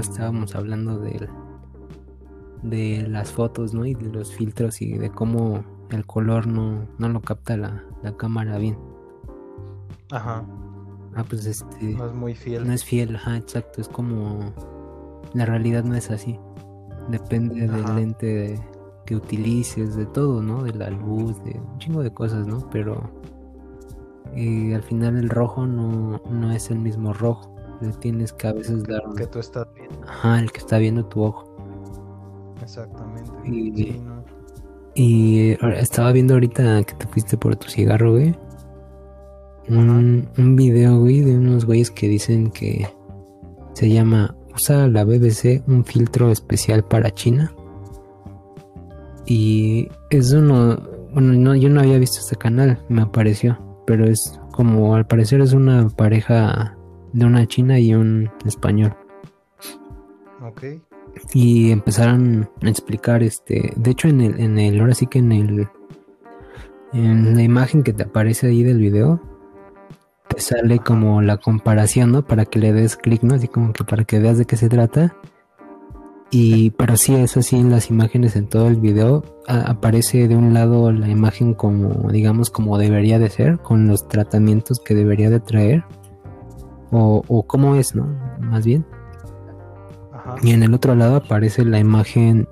pasada estábamos hablando de, de las fotos, ¿no? Y de los filtros y de cómo el color no, no lo capta la, la cámara bien. Ajá. Ah, pues este. No es muy fiel. No es fiel, ajá, exacto. Es como. La realidad no es así. Depende del lente que utilices, de todo, ¿no? De la luz, de un chingo de cosas, ¿no? Pero. Eh, al final el rojo no, no es el mismo rojo. Le tienes que a veces dar. El que tú estás viendo. Ajá, el que está viendo tu ojo. Exactamente. Y, y estaba viendo ahorita que te fuiste por tu cigarro, güey un, un video, güey, de unos güeyes que dicen que se llama Usa la BBC un filtro especial para China. Y es uno, bueno, no, yo no había visto este canal, me apareció, pero es como al parecer es una pareja de una china y un español. Ok. Y empezaron a explicar, este, de hecho en el, en el, ahora sí que en el, en la imagen que te aparece ahí del video, te sale como la comparación, ¿no? Para que le des clic, ¿no? Así como que para que veas de qué se trata. Y, pero sí, es así en las imágenes en todo el video. aparece de un lado la imagen como, digamos, como debería de ser, con los tratamientos que debería de traer. O, o cómo es, ¿no? Más bien. Y en el otro lado aparece la imagen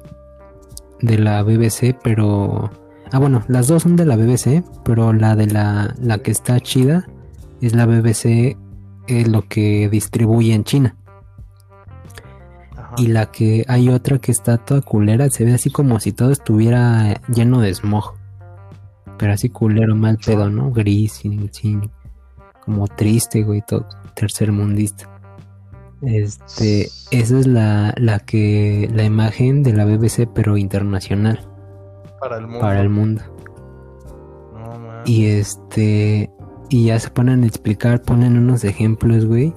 de la BBC, pero... Ah, bueno, las dos son de la BBC, pero la de la, la que está chida es la BBC eh, lo que distribuye en China. Y la que hay otra que está toda culera, se ve así como si todo estuviera lleno de smog. Pero así culero, mal pedo, ¿no? Gris, sin, como triste, güey, todo tercer mundista. Este, esa es la, la que, la imagen de la BBC, pero internacional. Para el mundo. Para el mundo. y este, y ya se ponen a explicar, ponen unos ejemplos, güey.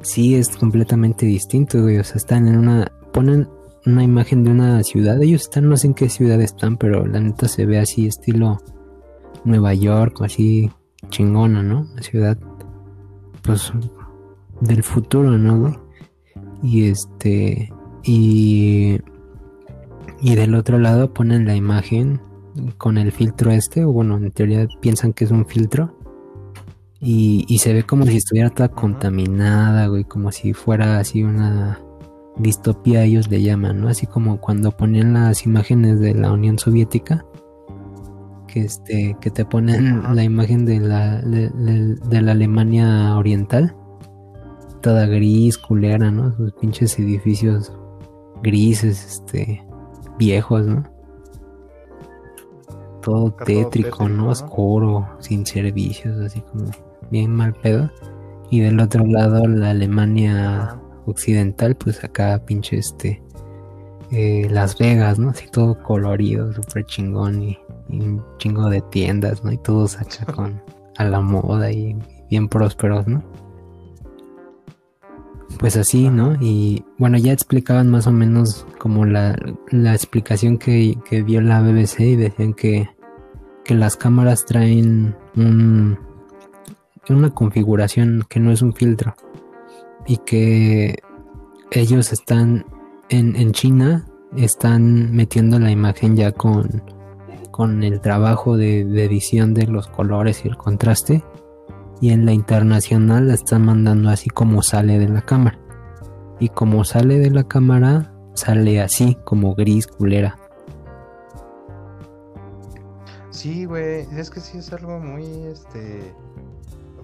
Sí, es completamente distinto, güey. O sea, están en una. Ponen una imagen de una ciudad. Ellos están, no sé en qué ciudad están, pero la neta se ve así, estilo Nueva York, así chingona, ¿no? La ciudad, pues, del futuro, ¿no, güey? Y este. Y. Y del otro lado ponen la imagen con el filtro este, o bueno, en teoría piensan que es un filtro y, se ve como si estuviera toda contaminada, güey, como si fuera así una distopía, ellos le llaman, ¿no? Así como cuando ponían las imágenes de la Unión Soviética, que este, que te ponen la imagen de la, de, la Alemania Oriental, toda gris, culera, ¿no? Sus pinches edificios grises, este, viejos, ¿no? Todo tétrico, ¿no? Oscuro, sin servicios, así como bien mal pedo. Y del otro lado, la Alemania occidental, pues acá pinche este. Eh, Las Vegas, ¿no? Así todo colorido, súper chingón y, un chingo de tiendas, ¿no? Y todos acá con a la moda y bien prósperos, ¿no? Pues así, ¿no? Y bueno, ya explicaban más o menos como la, la explicación que, que vio la BBC y decían que, que las cámaras traen un, una configuración que no es un filtro y que ellos están en, en China están metiendo la imagen ya con, con el trabajo de, edición de los colores y el contraste. Y en la internacional la están mandando así como sale de la cámara. Y como sale de la cámara sale así como gris culera. Sí güey es que sí es algo muy este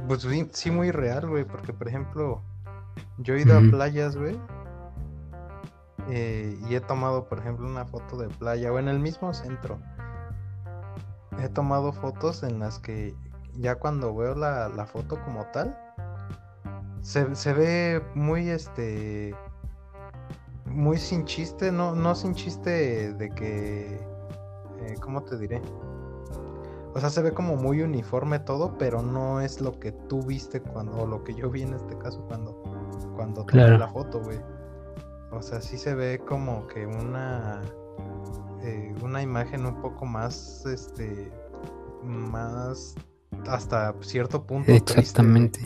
pues sí, muy real, güey, porque por ejemplo, yo he ido a playas, güey, eh, y he tomado, por ejemplo, una foto de playa, o en el mismo centro. He tomado fotos en las que ya cuando veo la, foto como tal, se, se, ve muy, este, muy sin chiste, no, no sin chiste de que, eh, ¿cómo te diré? O sea, se ve como muy uniforme todo, pero no es lo que tú viste cuando, o lo que yo vi en este caso cuando, cuando tomé la foto, güey. O sea, sí se ve como que una, eh, una imagen un poco más, este, más hasta cierto punto. Exactamente.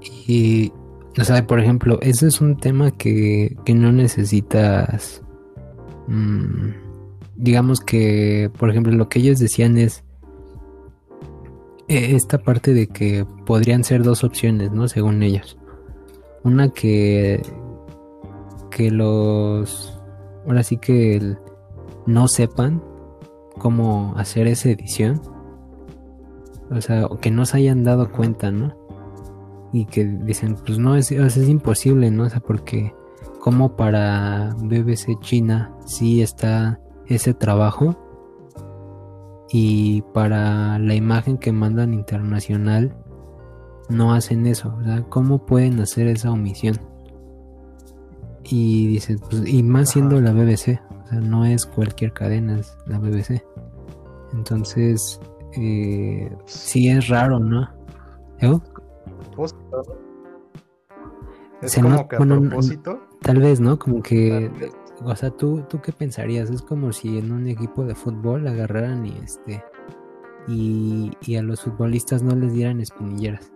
y O sea, por ejemplo, ese es un tema que, que no necesitas. Mm, digamos que, por ejemplo, lo que ellos decían es eh, esta parte de que podrían ser dos opciones, ¿no? Según ellos. Una que que los ahora sí que no sepan cómo hacer esa edición. O sea, que no se hayan dado cuenta, ¿no? y que dicen, pues no, es, es imposible, ¿no? O sea, porque como para BBC China sí está ese trabajo y para la imagen que mandan internacional no hacen eso, o sea, ¿cómo pueden hacer esa omisión? Y dicen, pues, y más siendo la BBC, o sea, no es cualquier cadena, es la BBC. Entonces, eh, sí es raro, ¿no? ¿Eh? Es como que a propósito. Tal vez, ¿no? Como que, o sea, ¿tú, ¿tú qué pensarías? Es como si en un equipo de fútbol agarraran y este y, a los futbolistas no les dieran espinilleras.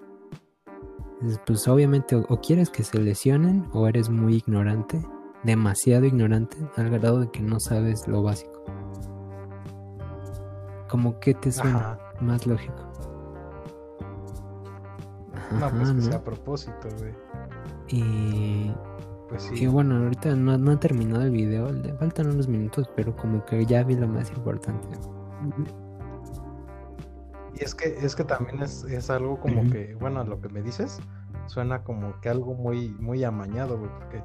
Pues obviamente o, quieres que se lesionen o eres muy ignorante, demasiado ignorante, al grado de que no sabes lo básico. Como que te suena más lógico. No, pues que sea a propósito, güey. Y. Pues sí. Y bueno, ahorita no, no ha terminado el video, le faltan unos minutos, pero como que ya vi lo más importante. Y es que, es que también es, es algo como que, bueno, lo que me dices, suena como que algo muy, muy amañado, güey, porque,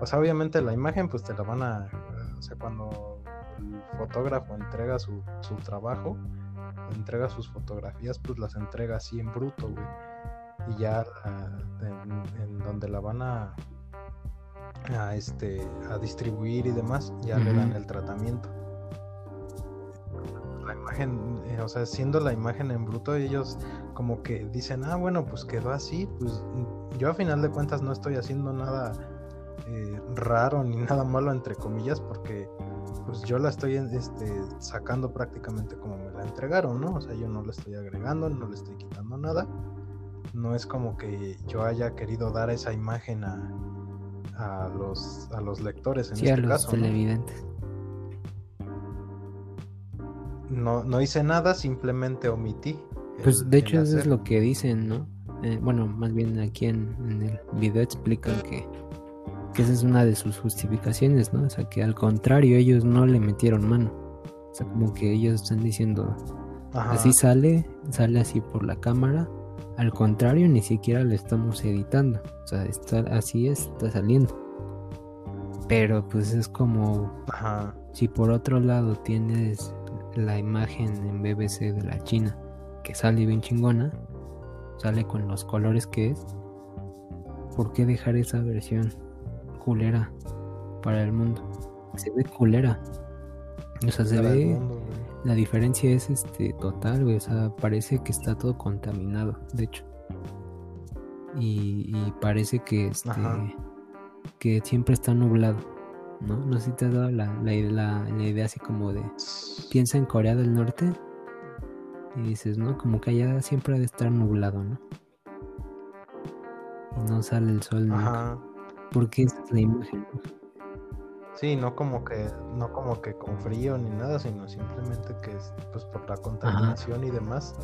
o sea, obviamente la imagen, pues te la van a, o sea, cuando el fotógrafo entrega su, su trabajo, entrega sus fotografías, pues las entrega así en bruto, güey y ya en, donde la van a, a, este, a distribuir y demás, ya le dan el tratamiento. La imagen, eh, o sea, siendo la imagen en bruto, ellos como que dicen, ah, bueno, pues quedó así, pues yo a final de cuentas no estoy haciendo nada eh, raro ni nada malo, entre comillas, porque pues yo la estoy este, sacando prácticamente como me la entregaron, ¿no? O sea, yo no le estoy agregando, no le estoy quitando nada no es como que yo haya querido dar esa imagen a, a los a los lectores en sí, este a los televidentes. ¿no? no hice nada simplemente omití pues de hecho eso es lo que dicen no eh, bueno más bien aquí en, el video explican que que esa es una de sus justificaciones no o sea que al contrario ellos no le metieron mano. O sea como que ellos están diciendo así sale sale así por la cámara. Al contrario, ni siquiera lo estamos editando. O sea, está, así es, está saliendo. Pero pues es como... Si por otro lado tienes la imagen en BBC de la China, que sale bien chingona, sale con los colores que es, ¿por qué dejar esa versión culera para el mundo? Se ve culera. O sea, se ve... La diferencia es este total, güey. O sea, parece que está todo contaminado, de hecho. Y, parece que este que siempre está nublado. ¿No? No sé si te has dado la, la, idea así como de piensa en Corea del Norte y dices, ¿no? Como que allá siempre ha de estar nublado, ¿no? Y no sale el sol nunca. Porque es la imagen. Sí, no como que, no como que con frío ni nada, sino simplemente que es pues por la contaminación y demás.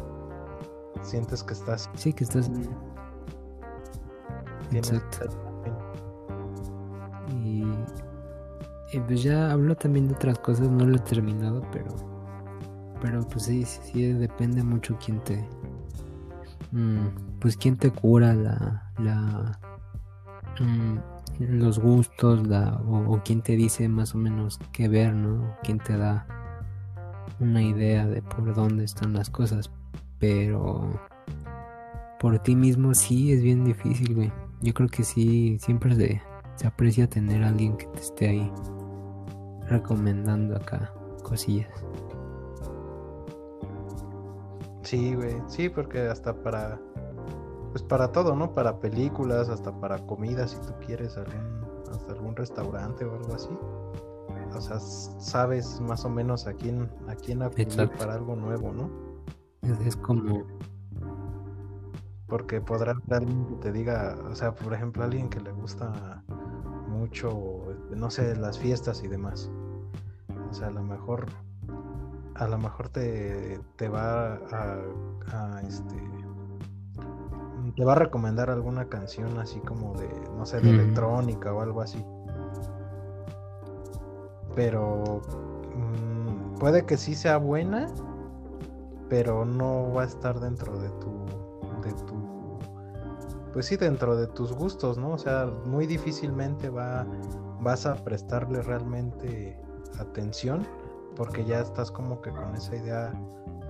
Sientes que estás. Sí, que estás. Exacto. Y, y, pues ya hablo también de otras cosas, no lo he terminado, pero. Pero pues sí, sí, depende mucho quién te. Mm, pues quién te cura la. la mm, los gustos la, o, quién te dice más o menos qué ver, ¿no? Quién te da una idea de por dónde están las cosas. Pero por ti mismo sí es bien difícil, güey. Yo creo que sí, siempre se, se aprecia tener a alguien que te esté ahí recomendando acá cosillas. Sí, güey, sí, porque hasta para pues para todo, ¿no? Para películas, hasta para comida, si tú quieres, algún, hasta algún restaurante o algo así. O sea, sabes más o menos a quién, a quién acudir para algo nuevo, ¿no? Es, como... porque podrá haber alguien que te diga, o sea, por ejemplo, alguien que le gusta mucho, no sé, las fiestas y demás. O sea, a lo mejor, a lo mejor te, te va a, a, este, te va a recomendar alguna canción así como de, no sé, de Mm. electrónica o algo así. Pero mm, puede que sí sea buena, pero no va a estar dentro de tu, de tu, pues sí, dentro de tus gustos, ¿no? O sea, muy difícilmente va, vas a prestarle realmente atención porque ya estás como que con esa idea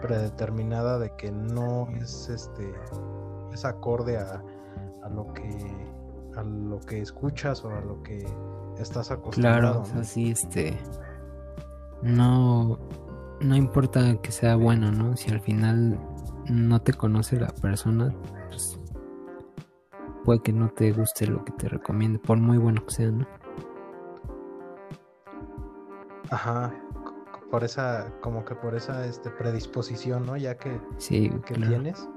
predeterminada de que no es este es acorde a, a lo que a lo que escuchas o a lo que estás acostumbrado. Claro, o ¿no? sea, sí, este. No. No importa que sea bueno, ¿no? Si al final no te conoce la persona, pues. Puede que no te guste lo que te recomiende, por muy bueno que sea, ¿no? Ajá, por esa, como que por esa este, predisposición, ¿no? Ya que, Sí, que claro. tienes.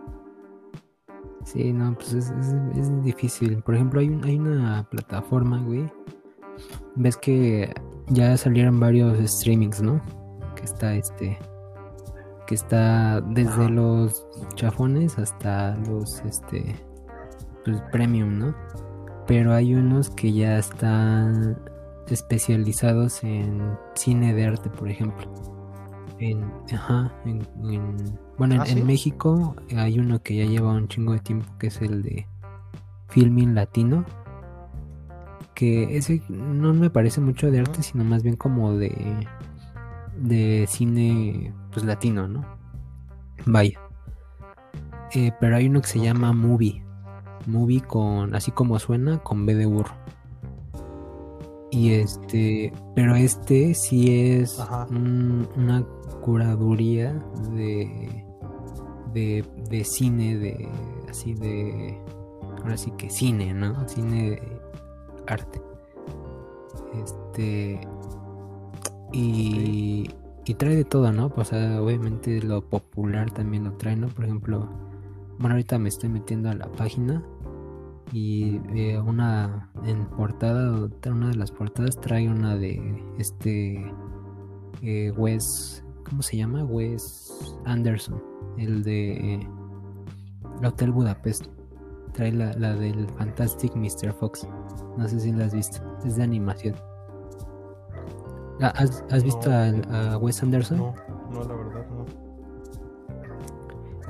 Sí, no, pues es, es- es difícil. Por ejemplo, hay, un- hay una plataforma, güey. Ves que ya salieron varios streamings, ¿no? Que está este. Que está desde Ajá. los chafones hasta los este. Pues premium, ¿no? Pero hay unos que ya están especializados en cine de arte, por ejemplo. En, ajá, en, en- bueno, en, ¿Ah, en sí? México hay uno que ya lleva un chingo de tiempo, que es el de Filming Latino. Que ese no me parece mucho de arte, sino más bien como de, de cine pues latino, ¿no? Vaya. Eh, pero hay uno que se llama Movie. Movie con, así como suena, con B de burro. Y este, pero este sí es un- una curaduría de, de, de cine, de así de, ahora sí que cine, ¿no? Cine de arte. Este, y, y trae de todo, ¿no? Pues, o sea, obviamente lo popular también lo trae, ¿no? Por ejemplo, bueno, ahorita me estoy metiendo a la página y eh, una en portada, una de las portadas trae una de este eh, Wes, ¿cómo se llama? Wes Anderson, el de eh, Hotel Budapest. Trae la, la del Fantastic Mr. Fox. No sé si la has visto. Es de animación. Ah, ¿Has, has visto No. a, a Wes Anderson? No, no, la verdad no.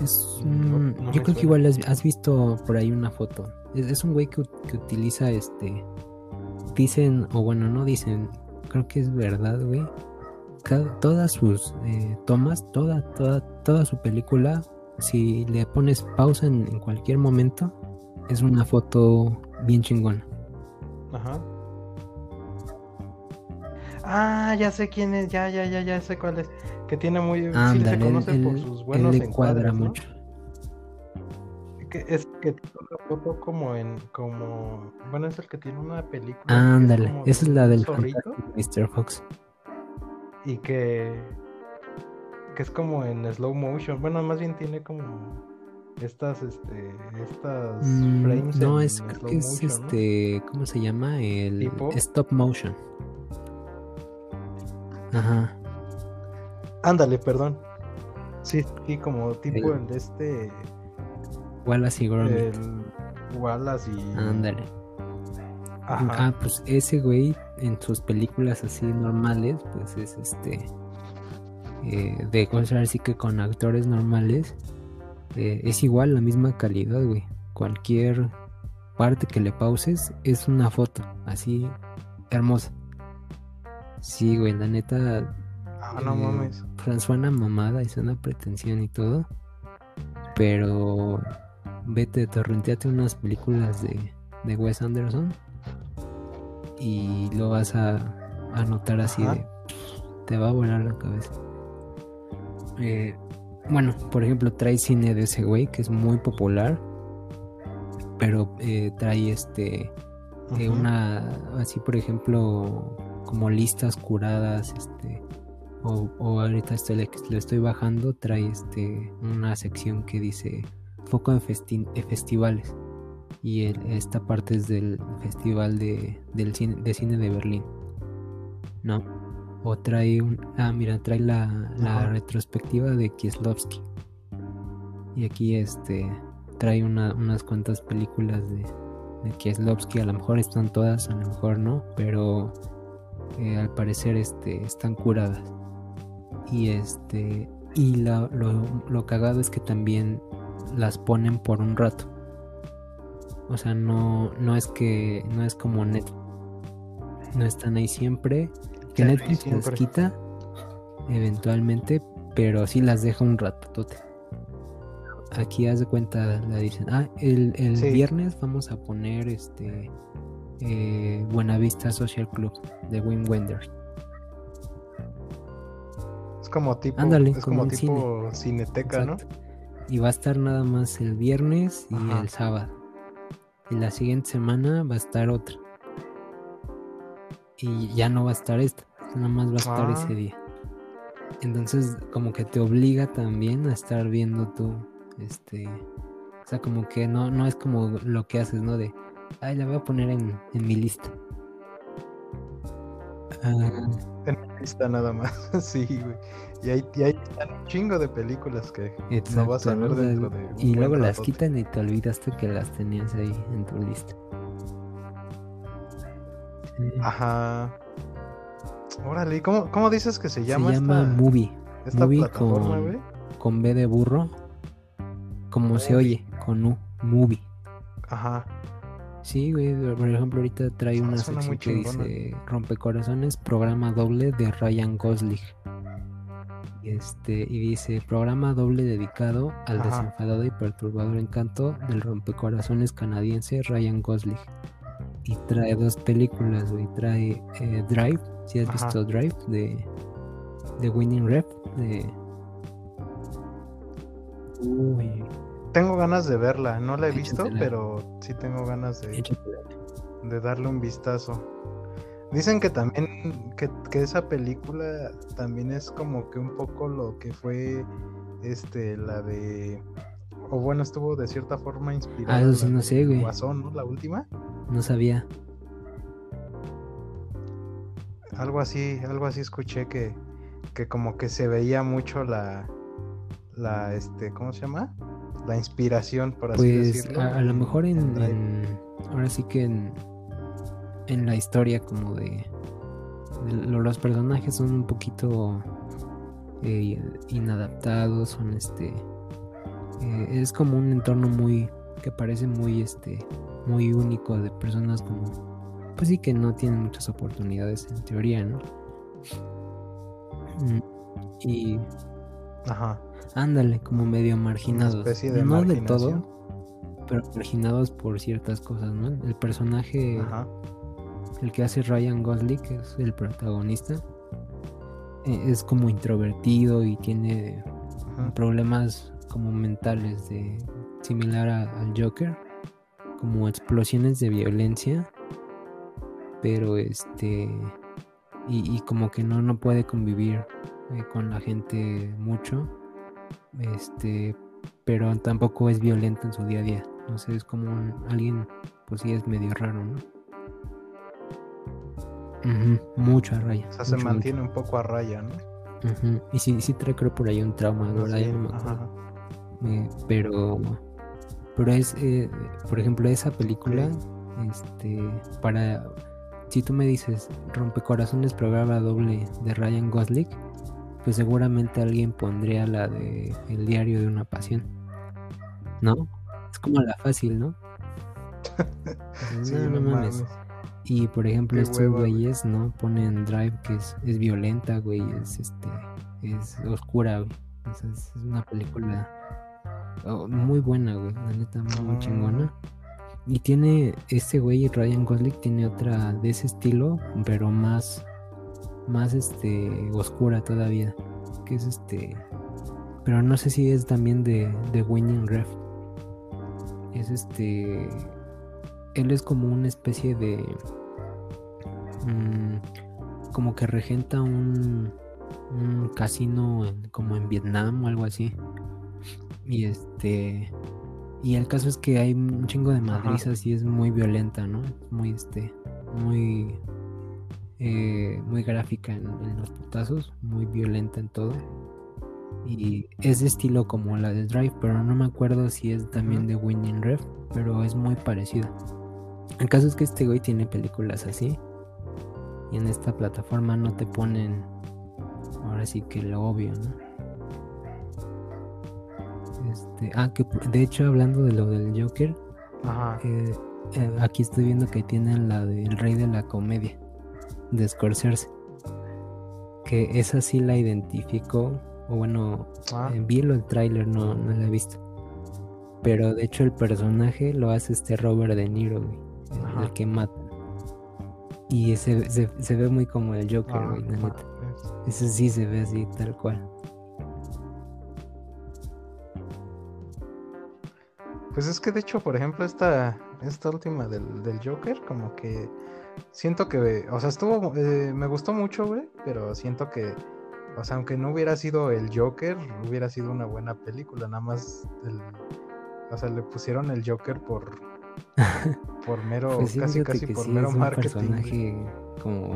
Es No, un- no yo creo que igual has, has visto por ahí una foto. Es, un güey que, que utiliza este. Dicen, o bueno, no dicen, creo que es verdad, güey. Cada- todas sus eh, tomas, toda, toda, toda su película, si le pones pausa en, en cualquier momento, es una foto bien chingona. Ajá. Ah, ya sé quién es, ya, ya, ya, ya sé cuál es. Que tiene muy, sí, se él, conoce por él- sus él buenos le cuadra encuadres, ¿no? mucho. Que es que foto como en, como, bueno, es el que tiene una película. es Ándale, como esa es la del Mr. Fox. y que, que es como en slow motion. Bueno, más bien tiene como estas, este, estas Mm, frames no, en es, creo slow que es motion, ¿no? este, ¿cómo se llama? El ¿Tipo? stop motion. Ajá. Ándale, perdón. Sí, sí, como tipo el de este, Wallace y Gromit. el Wallace y... Ándale. Ajá. Ah, pues ese güey en sus películas así normales, pues es este. eh, de cosas así que con actores normales, eh, es igual la misma calidad, güey. Cualquier parte que le pauses es una foto, así hermosa. Sí, güey, la neta. Ah, no eh, mames. suena mamada y suena pretensión y todo. Pero vete, torrenteate unas películas de, de Wes Anderson y lo vas a, a notar así Ajá. de. Te va a volar la cabeza. Eh, bueno, por ejemplo, trae cine de ese güey que es muy popular. Pero eh, trae este. eh, una. Así, por ejemplo, como listas curadas. Este. O, o ahorita estoy, le, le estoy bajando. Trae este. Una sección que dice foco en, festivales. Y esta parte es del Festival de, del cine, de Cine de Berlín. ¿No? O trae un... Ah, mira, trae la, la retrospectiva de Kieslowski. Y aquí este trae unas cuantas películas de, de Kieslowski. A lo mejor están todas, a lo mejor no, pero eh, al parecer este, están curadas. Y este y lo, lo, cagado es que también las ponen por un rato. O sea, no, no es que no es como Netflix. No están ahí siempre. Que Netflix las quita eventualmente, pero sí las deja un rato. Aquí haz de cuenta, la dicen, ah, el, viernes vamos a poner este eh, Buenavista Social Club de Wim Wenders. Es como tipo, es como, tipo cineteca, ¿no? Y va a estar nada más el viernes y el sábado. Y la siguiente semana va a estar otra. Y ya no va a estar esta, nada más va a estar ese ah. día. Entonces, como que te obliga también a estar viendo tú, este, o sea, como que no, no es como lo que haces, ¿no? De, ay, la voy a poner en, en mi lista. Ah. Lista nada más, sí, güey. Y hay, y hay un chingo de películas que no vas a ver dentro de. y luego las quitan y te olvidaste que las tenías ahí en tu lista. Ajá. Órale, ¿cómo, ¿cómo dices que se llama? Se llama Movie. Esta movie plataforma, con, con B de burro. Como se oye, con U. Movie. Ajá. Sí, güey, por ejemplo, ahorita trae una sección que dice Rompecorazones, programa doble de Ryan Gosling. Este, y dice programa doble dedicado al desenfadado y perturbador encanto del rompecorazones canadiense Ryan Gosling. Y trae dos películas, güey. Trae eh, Drive, si has visto Drive, de, de Winning Rep. De... Uy, tengo ganas de verla, no la he visto, pero sí tengo ganas de, de darle un vistazo. Dicen que también, que, esa película también es como que un poco lo que fue este, la de. O bueno, estuvo de cierta forma inspirada. Ah, no sé, güey. Guasón, ¿no? La última. No sabía. Algo así, algo así escuché que, que como que se veía mucho la, la, este, ¿cómo se llama? La inspiración, por así pues, decirlo. A, lo mejor en, ahora sí que en, en la historia como de, los personajes son un poquito eh, inadaptados, son este eh, es como un entorno muy que parece muy este muy único de personas como pues sí que no tienen muchas oportunidades en teoría, ¿no? Mm, y Ajá. Ándale, como medio marginados. no de todo, pero marginados por ciertas cosas, ¿no? El personaje, el que hace Ryan Gosling, que es el protagonista, e, es como introvertido y tiene problemas como mentales de similar al Joker, como explosiones de violencia, pero este y, como que no no puede convivir eh, con la gente mucho este, pero tampoco es violento en su día a día. No sé, es como alguien, pues sí es medio raro, ¿no? mucho a raya. O sea, se mantiene un poco a raya, ¿no? Y sí, sí trae creo por ahí un trauma, pero, pero es, eh, por ejemplo, esa película, este, para, si tú me dices, Rompecorazones programa doble de Ryan Gosling, pues seguramente alguien pondría la de El diario de una pasión. ¿No? Es como la fácil, ¿no? no, no, mames. Y por ejemplo, estos güeyes, ¿no? Ponen Drive que es, violenta, güey, es este, es oscura, güey. es, una película oh, muy buena, güey, la neta, muy ah. chingona. Y tiene, este güey, Ryan Gosling, tiene otra de ese estilo, pero más, más este oscura todavía. Que es este. Pero no sé si es también de, de Winning Ref. Es este. Él es como una especie de. Mm, como que regenta un, un casino como en Vietnam o algo así. Y este. Y el caso es que hay un chingo de madrizas y es muy violenta, ¿no? Muy, este, muy, eh, muy gráfica en, los putazos, muy violenta en todo. Y es de estilo como la de Drive, pero no me acuerdo si es también de Winning Ref, pero es muy parecida. El caso es que este güey tiene películas así. Y en esta plataforma no te ponen ahora sí que lo obvio, ¿no? Este, ah, que de hecho hablando de lo del Joker, eh, eh, aquí estoy viendo que tienen la del Rey de la Comedia, de Scorsese. Que esa sí la identifico, o bueno, ah. eh, vi el tráiler, no, no la he visto. Pero de hecho el personaje lo hace este Robert De Niro, el que mata. Y se, se, ve muy como el Joker, ah, güey, la neta. Ese sí se ve así, tal cual. Pues es que de hecho, por ejemplo, esta, esta última del, del Joker, como que siento que, o sea, estuvo, eh, me gustó mucho, güey, pero siento que, o sea, aunque no hubiera sido el Joker, hubiera sido una buena película, nada más, o sea, le pusieron el Joker por, por mero, pues casi, casi por mero marketing. personaje como,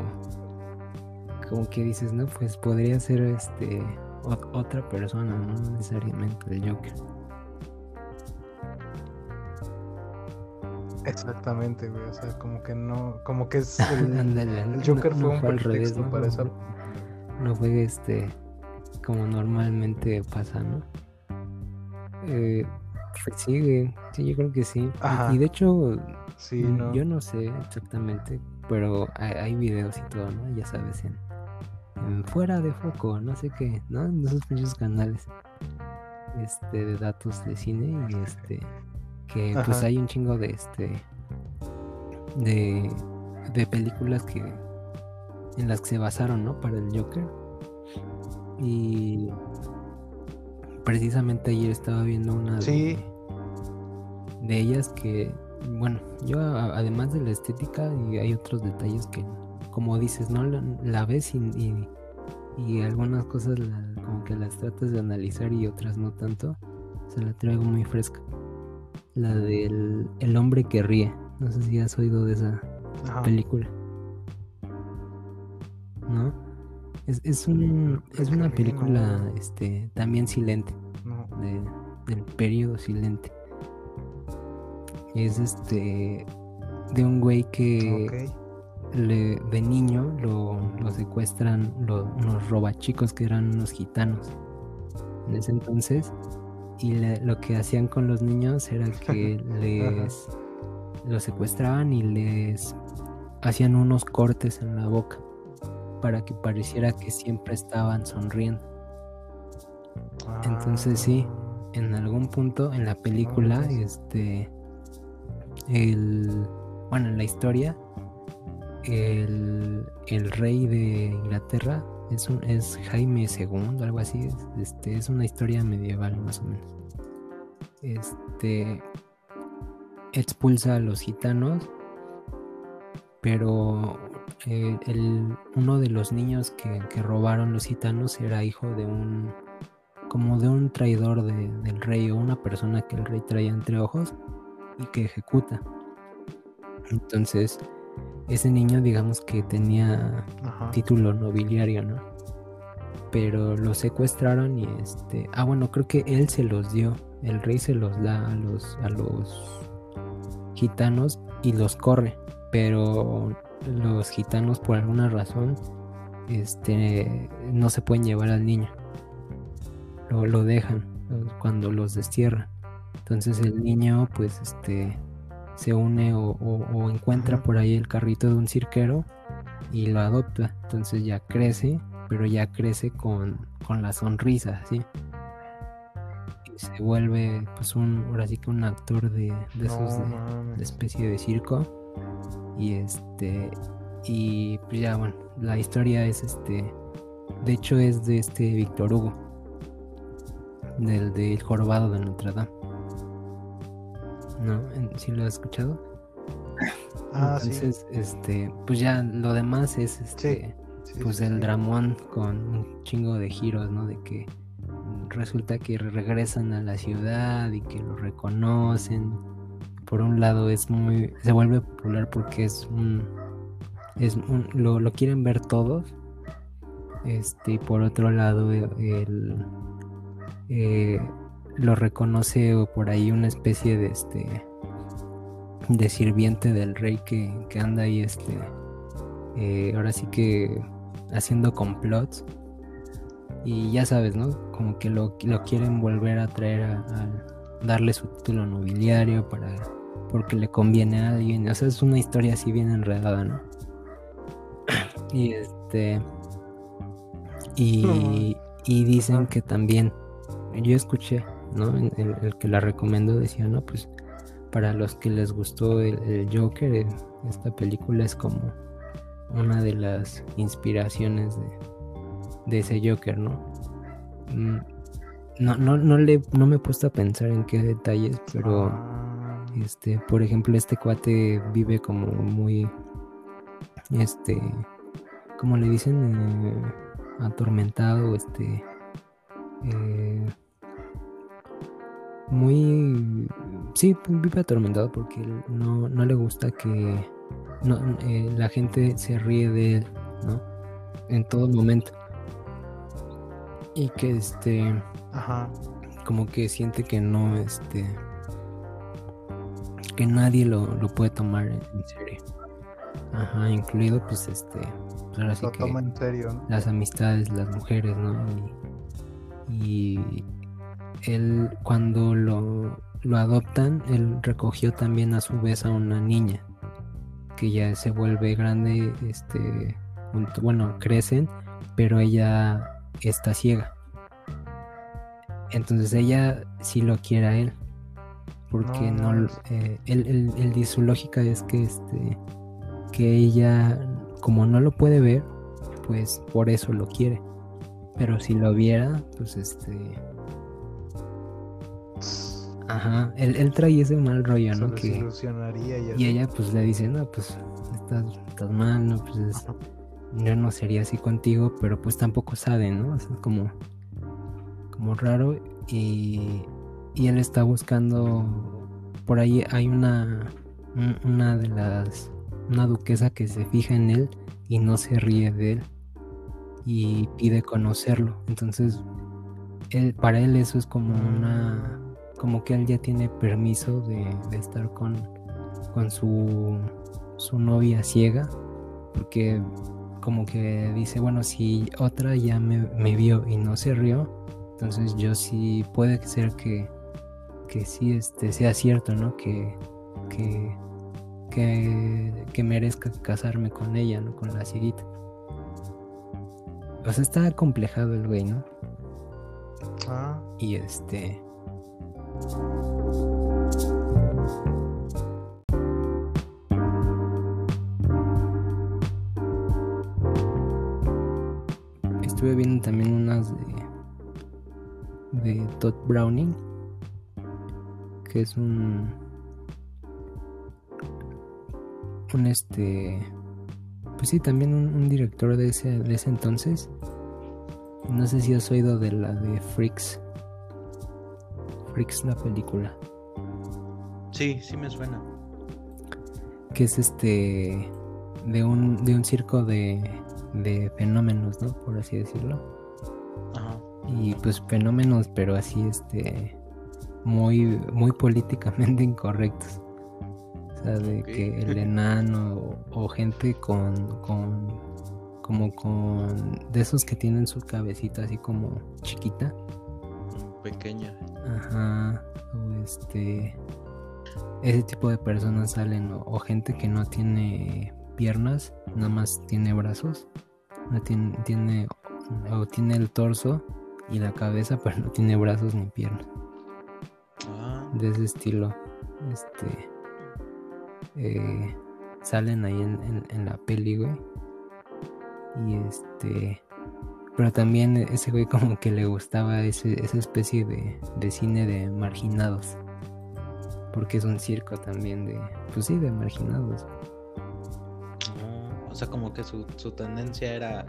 como que dices, no, pues podría ser este otra persona, no necesariamente el Joker. Exactamente, güey. O sea, como que no. Como que es el, Joker fue un pretexto para eso. No fue este. Como normalmente pasa, ¿no? Eh, pues sí, güey. Sí, yo creo que sí. Y de hecho. Sí, mm, Yo no sé exactamente. Pero hay, videos y todo, ¿no? Ya sabes, en, Fuera de Foco, no sé qué, ¿no? En esos muchos canales. Este, de datos de cine y este que pues hay un chingo de este de, de películas que en las que se basaron, ¿no? Para el Joker. Y precisamente ayer estaba viendo una de, ellas que, bueno, yo además de la estética y hay otros detalles que, como dices, ¿no? La, ves y, y, algunas cosas como que las tratas de analizar y otras no tanto. Se la traigo muy fresca la del El hombre que ríe. No sé si has oído de esa película. ¿No? Es, es, un, es una película este, también silente. del periodo silente. Es este de un güey que le, de niño lo, lo secuestran los, unos robachicos que eran unos gitanos. En ese entonces y lo que hacían con los niños era que les los secuestraban y les hacían unos cortes en la boca para que pareciera que siempre estaban sonriendo. Entonces sí, ah. en algún punto en la película, este, el, bueno, en la historia, el, el rey de Inglaterra es, un, es Jaime II, algo así. Este, es una historia medieval más o menos. Este expulsa a los gitanos, pero eh, el, uno de los niños que, robaron los gitanos era hijo de un como de un traidor del rey o una persona que el rey traía entre ojos y que ejecuta. Entonces, ese niño digamos que tenía título nobiliario, ¿no? Pero lo secuestraron y este, ah bueno, creo que él se los dio, el rey se los da a los a los gitanos y los corre, pero los gitanos por alguna razón este no se pueden llevar al niño. Lo, lo dejan cuando los destierran. Entonces el niño pues este se une o, encuentra por ahí el carrito de un cirquero y lo adopta. Entonces ya crece, pero ya crece con, la sonrisa, ¿sí? Y se vuelve, pues, un, ahora sí que un actor de, de esos de, especie de circo. Y este, y pues ya, bueno, la historia es este, de hecho es de este Víctor Hugo, del, del jorobado de Notre Dame. ¿No? ¿Sí lo has escuchado? Ah, Entonces, este, pues ya lo demás es este, pues el dramón con un chingo de giros, ¿no? De que resulta que regresan a la ciudad y que lo reconocen. Por un lado es muy, se vuelve popular porque es un, es un, lo, lo quieren ver todos. Este, y por otro lado, el, eh, lo reconoce por ahí una especie de este de sirviente del rey que, que anda ahí este eh, ahora sí que haciendo complots y ya sabes, ¿no? Como que lo, lo quieren volver a traer a, darle su título nobiliario para porque le conviene a alguien. O sea, es una historia así bien enredada, ¿no? y este y, y dicen que también yo escuché, ¿no? El, que la recomendó decía, no, pues para los que les gustó el, Joker, eh, esta película es como una de las inspiraciones de, de ese Joker, ¿no? Mm, no, no, no, le, no me he puesto a pensar en qué detalles, pero este, por ejemplo, este cuate vive como muy, este, como le dicen, eh, atormentado, este, eh, muy, sí, vive atormentado porque no, no le gusta que no, eh, la gente se ríe de él, ¿no? En todo momento y que este Ajá. como que siente que no este que nadie lo, puede tomar en serio Ajá, incluido pues este pues, ahora sí que en serio, las amistades las mujeres no y, y él cuando lo, lo adoptan él recogió también a su vez a una niña que ya se vuelve grande este bueno crecen pero ella está ciega. Entonces ella sí lo quiere a él. Porque no, eh, él, su lógica es que este que ella como no lo puede ver, pues por eso lo quiere. Pero si lo viera, pues este Ajá, él, trae ese mal rollo, ¿no? Que, y, ella pues le dice, no, pues estás, estás mal, ¿no? Pues es, yo no sería así contigo, pero pues tampoco sabe, ¿no? Es como, como raro y, y él está buscando, por ahí hay una, una de las, una duquesa que se fija en él y no se ríe de él y pide conocerlo. Entonces, él, para él eso es como una, como que él ya tiene permiso de, de estar con, con su, su novia ciega, porque como que dice, bueno, si otra ya me, vio y no se rió, entonces yo sí puede ser que, que sí este, sea cierto, ¿no? Que, que, que, merezca casarme con ella, ¿no? Con la cieguita. O sea, está complejado el güey, ¿no? Ah. Y este... estuve viendo también unas de, de Todd Browning, que es un, un este, pues sí, también un, director de ese, de ese entonces. No sé si has oído de la de Freaks. Freaks la película. Sí, sí me suena. Que es este de un de un circo de de fenómenos, ¿no? Por así decirlo. Ajá. Y pues fenómenos, pero así, este, muy, muy políticamente incorrectos. O sea, de que el enano o, gente con, con, como con, de esos que tienen su cabecita así como chiquita. Pequeña. Ajá. O este, ese tipo de personas salen o gente que no tiene piernas, nada más tiene brazos. No tiene, tiene, o tiene el torso y la cabeza, pero no tiene brazos ni piernas. Ah. De ese estilo. Este. Eh, salen ahí en, la peli, güey. Y este. Pero también ese güey como que le gustaba ese, esa especie de, de cine de marginados. Porque es un circo también de. Pues sí, de marginados. O sea, como que su, tendencia era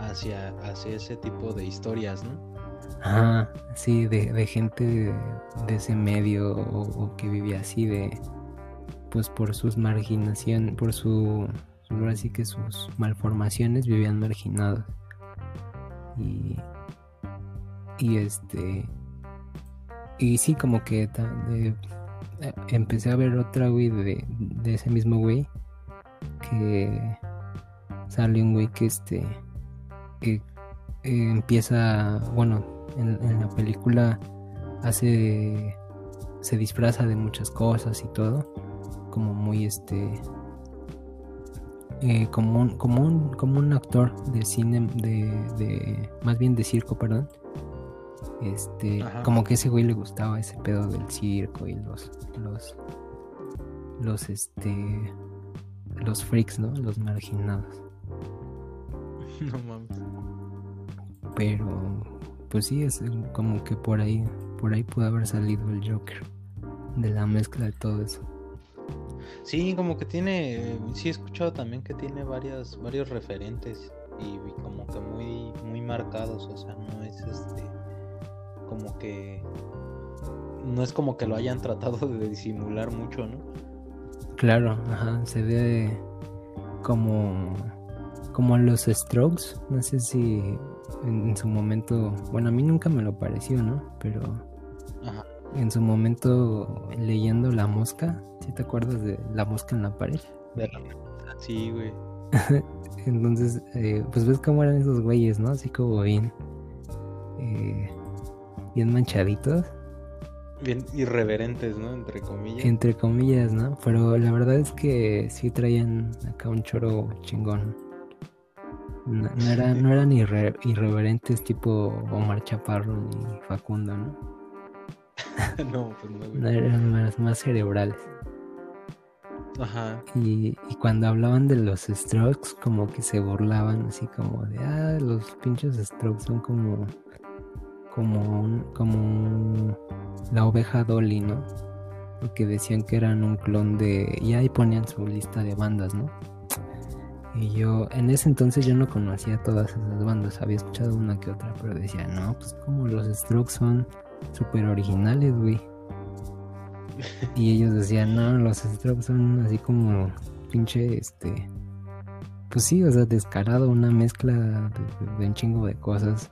hacia, hacia ese tipo de historias, ¿no? Ajá, sí, de, de gente de, de ese medio o, o que vivía así de pues por sus marginación, por su, ahora sí que sus malformaciones vivían marginados. Y, y este, y sí, como que eh, empecé a ver otra, güey, de, de ese mismo güey, que sale un güey que este, que eh, empieza, bueno, en, en la película hace, se disfraza de muchas cosas y todo como muy este eh, como un como un como un actor de cine de, de más bien de circo perdón este Ajá. como que ese güey le gustaba ese pedo del circo y los los los este los freaks no los marginados No mames. pero pues sí es como que por ahí por ahí pudo haber salido el Joker de la mezcla de todo eso Sí, como que tiene, sí he escuchado también que tiene varias, varios referentes y como que muy, muy marcados, o sea, no es este, como que, no es como que lo hayan tratado de disimular mucho, ¿no? Claro, ajá, se ve como como los Strokes, no sé si en, en su momento, bueno, a mí nunca me lo pareció, ¿no? Pero. En su momento leyendo La Mosca, ¿sí te acuerdas de La Mosca en la pared? De la- Sí, güey. Entonces, eh, pues ves cómo eran esos güeyes, ¿no? Así como bien, eh, bien manchaditos, Bien irreverentes, ¿no? Entre comillas. entre comillas, ¿no? Pero la verdad es que sí traían acá un choro chingón. No, no era- no eran irre- irreverentes tipo Omar Chaparro ni Facundo, ¿no? no, pues no, güey. No eran más, más cerebrales. Ajá. Y, y cuando hablaban de los strokes, como que se burlaban así como de, ah, los pinches strokes son como, como, un- como un- la oveja Dolly, ¿no? Porque decían que eran un clon de, y ahí ponían su lista de bandas, ¿no? Y yo, en ese entonces yo no conocía todas esas bandas, había escuchado una que otra, pero decía, no, pues como los strokes son súper originales, güey. Y ellos decían, no, los Strokes son así como pinche, este... Pues sí, o sea, descarado, una mezcla de, un chingo de cosas.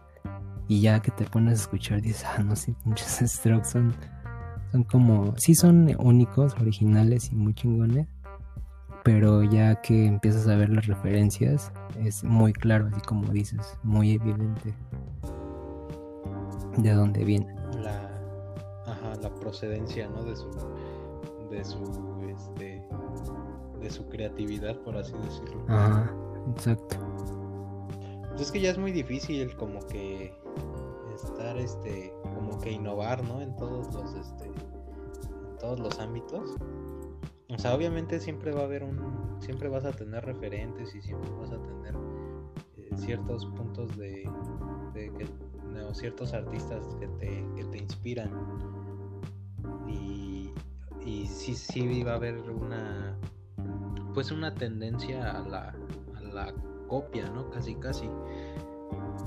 Y ya que te pones a escuchar, dices, ah, no sé, pinches Strokes son, son como... Sí son únicos, originales y muy chingones. Pero ya que empiezas a ver las referencias, es muy claro, así como dices, muy evidente de dónde viene. La, ajá, la procedencia, ¿no? De su, de su, este, de su creatividad, por así decirlo. Ajá, exacto. Pues es que ya es muy difícil como que estar este como que innovar no en todos los este en todos los ámbitos o sea obviamente siempre va a haber un siempre vas a tener referentes y siempre vas a tener eh, ciertos puntos de, de que no, ciertos artistas que te, que te inspiran y, y sí sí va a haber una pues una tendencia a la, a la copia, ¿no? Casi, casi.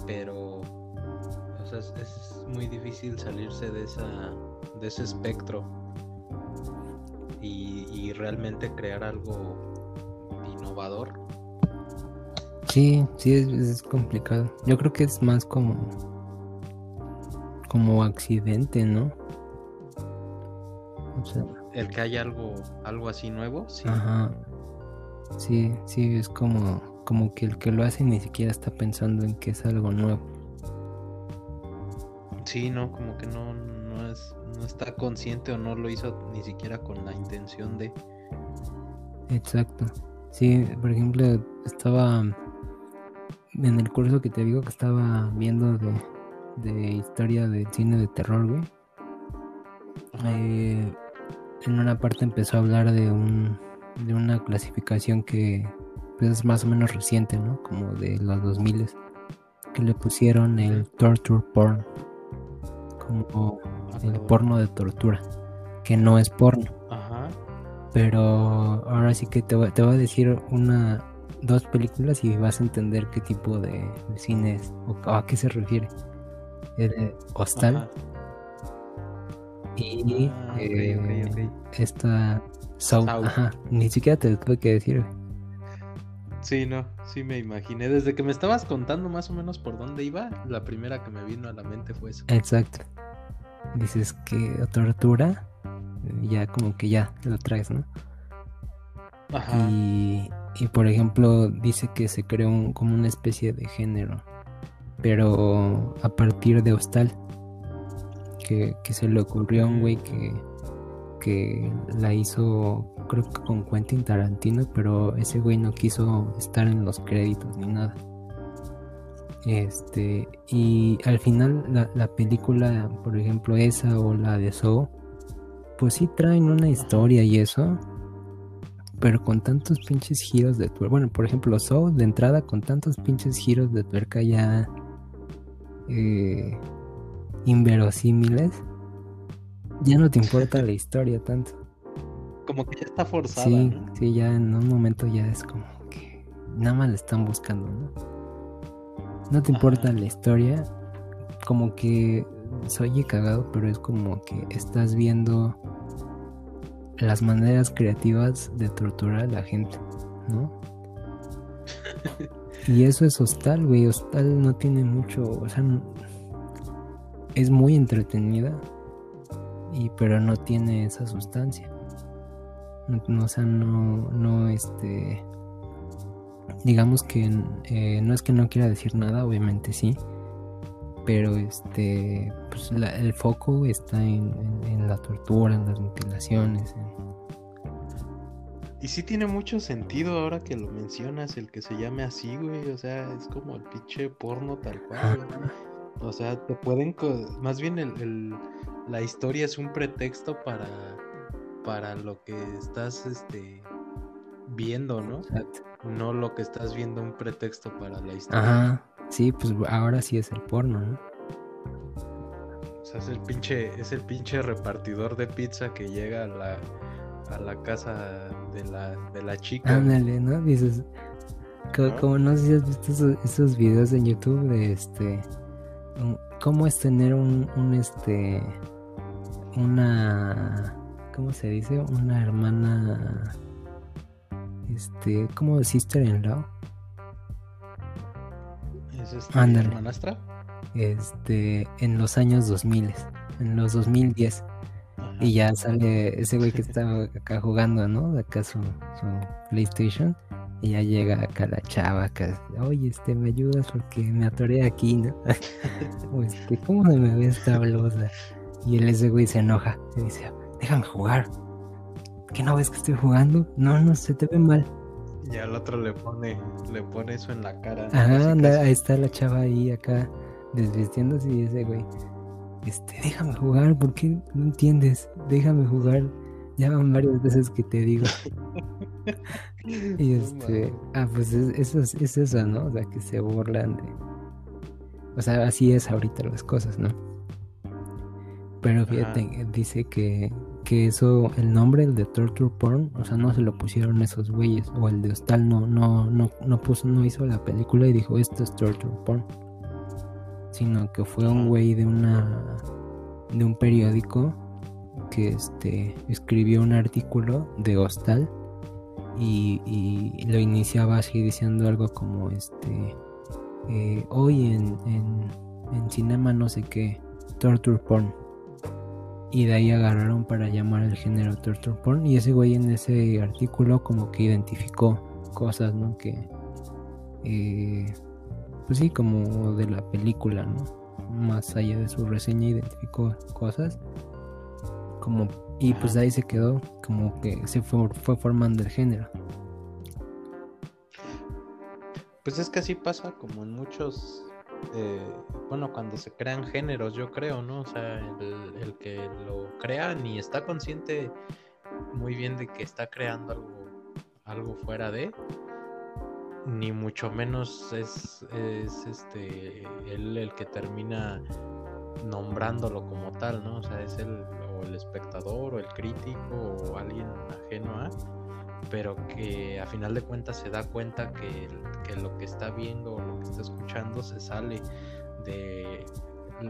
Pero, o sea, es, es muy difícil salirse de esa, de ese espectro y, y realmente crear algo innovador. Sí, sí, es, es complicado. Yo creo que es más como. Como accidente, ¿no? O sea, El que haya algo, algo así nuevo, sí. ajá. Sí, sí, es como, como que el que lo hace ni siquiera está pensando en que es algo nuevo. Sí, no, como que no, no es, no está consciente o no lo hizo ni siquiera con la intención de. Exacto. Sí, por ejemplo, estaba en el curso que te digo que estaba viendo de, de historia del cine de terror, güey. Eh, en una parte empezó a hablar de un de una clasificación que pues, es más o menos reciente, ¿no? Como de los 2000 que le pusieron el torture porn como el porno de tortura, que no es porno, Ajá. pero ahora sí que te voy, te voy a decir una dos películas y vas a entender qué tipo de, de cine es o a qué se refiere. El Hostal. Y ah, eh, esta Sau, ajá, ni siquiera te tuve que decir. Sí, no, sí me imaginé. Desde que me estabas contando más o menos por dónde iba, la primera que me vino a la mente fue eso. Exacto. Dices que tortura, ya como que ya lo traes, ¿no? Ajá. Y, y por ejemplo, dice que se creó como una especie de género, pero a partir de Hostal, que, se le ocurrió a un güey que que la hizo creo que con Quentin Tarantino, pero ese güey no quiso estar en los créditos ni nada. Este, y al final la, película, por ejemplo, esa o la de Saw, pues sí traen una historia y eso, pero con tantos pinches giros de tuerca. Bueno, por ejemplo, Saw de entrada con tantos pinches giros de tuerca ya eh, inverosímiles ya no te importa la historia tanto. Como que ya está forzada. Sí, sí, ya en un momento ya es como que nada más le están buscando, ¿no? No te importa la historia, como que soy cagado, pero es como que estás viendo las maneras creativas de torturar a la gente, ¿no? y eso es hostal, güey. Hostal no tiene mucho, o sea, es muy entretenida, y pero no tiene esa sustancia. No, o sea, no, no, este, digamos que eh, no es que no quiera decir nada, obviamente sí, pero este, pues el foco está en, la tortura, en las mutilaciones. Y sí tiene mucho sentido ahora que lo mencionas, el que se llame así, güey, o sea, es como el pinche porno tal cual. O sea, te pueden, más bien el la historia es un pretexto para, para lo que estás este, viendo, ¿no? No lo que estás viendo un pretexto para la historia. Ajá, sí, pues ahora sí es el porno, ¿no? O sea, es el pinche, es el pinche repartidor de pizza que llega a la, a la casa de la, de la chica. Ándale, ¿no? Dices, como, no sé si has visto esos, esos videos en YouTube de este, cómo es tener un, un este una ¿cómo se dice? una hermana este, ¿cómo sister in law? ¿Es este hermanastra? Este, en los años 2000, en los 2010. Y ya sale ese güey que está acá jugando, ¿no? Acá su, su PlayStation. Y ya llega acá la chava, acá, oye, este, me ayudas porque me atoré aquí, ¿no? o este, ¿cómo se me ve esta blusa? Y él ese güey se enoja. Se dice, déjame jugar. ¿Qué no ves que estoy jugando? No, no, se te ve mal. Y al otro le pone, le pone eso en la cara. Ajá, ahí está la chava ahí acá desvistiéndose y ese güey. Este, déjame jugar, ¿por qué no entiendes? Déjame jugar. Ya van varias veces que te digo. y este, ah, pues eso es, es eso, ¿no? O sea, que se burlan de. O sea, así es ahorita las cosas, ¿no? Pero fíjate, dice que, que eso, el nombre, el de Torture Porn, o sea, no se lo pusieron esos güeyes, o el de Hostal no, no, no, no puso, no hizo la película y dijo esto es Torture Porn. Sino que fue un güey de una de un periódico que este escribió un artículo de Hostal y, y lo iniciaba así diciendo algo como este eh, hoy en, en, en cinema no sé qué torture porn y de ahí agarraron para llamar el género torture porn y ese güey en ese artículo como que identificó cosas, ¿no? Que eh, pues sí, como de la película, ¿no? Más allá de su reseña identificó cosas como y pues ahí se quedó como que se fue, fue formando el género. Pues es que así pasa como en muchos eh, bueno, cuando se crean géneros, yo creo, ¿no? O sea, el, que lo crea ni está consciente muy bien de que está creando algo, algo fuera de, ni mucho menos es, es este él el que termina nombrándolo como tal, ¿no? O sea, es el, o el espectador o el crítico o alguien ajeno a pero que a final de cuentas se da cuenta que, lo que está viendo o lo que está escuchando se sale de,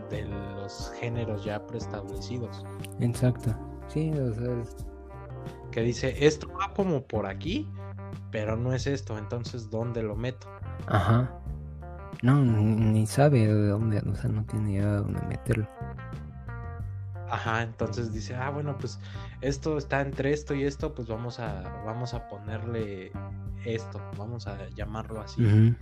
de los géneros ya preestablecidos. Exacto. Sí, o sea, que dice, esto va como por aquí, pero no es esto, entonces ¿dónde lo meto? Ajá. No, ni, sabe de dónde, o sea, no tiene idea de dónde meterlo. Ajá, entonces dice, ah, bueno, pues esto está entre esto y esto, pues vamos a, vamos a ponerle esto, vamos a llamarlo así.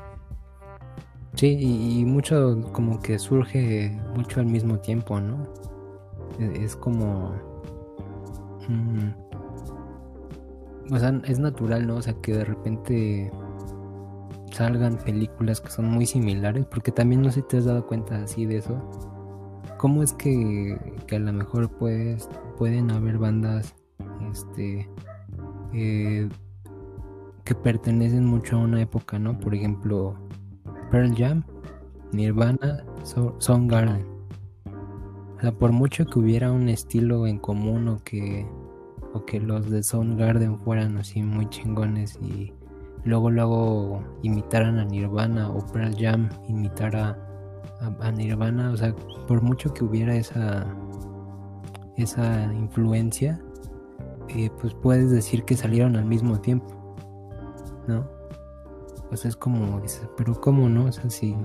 Sí, y, mucho como que surge mucho al mismo tiempo, ¿no? E, es, como... Mm, o sea, es natural, ¿no? O sea, que de repente salgan películas que son muy similares, porque también no sé si te has dado cuenta así de eso. ¿Cómo es que, que a lo mejor pues pueden haber bandas este eh, que pertenecen mucho a una época, ¿no? Por ejemplo, Pearl Jam, Nirvana, Soundgarden. O sea, por mucho que hubiera un estilo en común o que o que los de Soundgarden fueran así muy chingones y luego luego imitaran a Nirvana o Pearl Jam imitara a, Nirvana, o sea, por mucho que hubiera esa esa influencia, eh, pues puedes decir que salieron al mismo tiempo, ¿no? Pues es como pero ¿cómo no? O sea, si,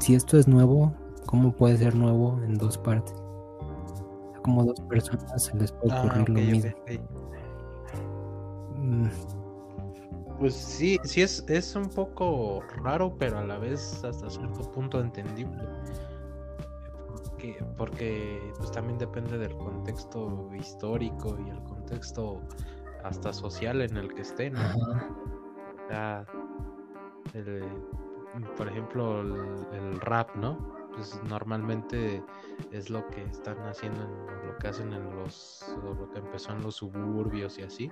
si esto es nuevo, ¿cómo puede ser nuevo en dos partes? Como dos personas se les puede ah, ocurrir lo mismo. Mm. Pues sí, sí es, es un poco raro, pero a la vez hasta cierto punto entendible. Porque, porque pues también depende del contexto histórico y el contexto hasta social en el que estén. por ejemplo, el, rap, ¿no? Pues normalmente es lo que están haciendo, lo que hacen en los, lo que empezó en los suburbios y así.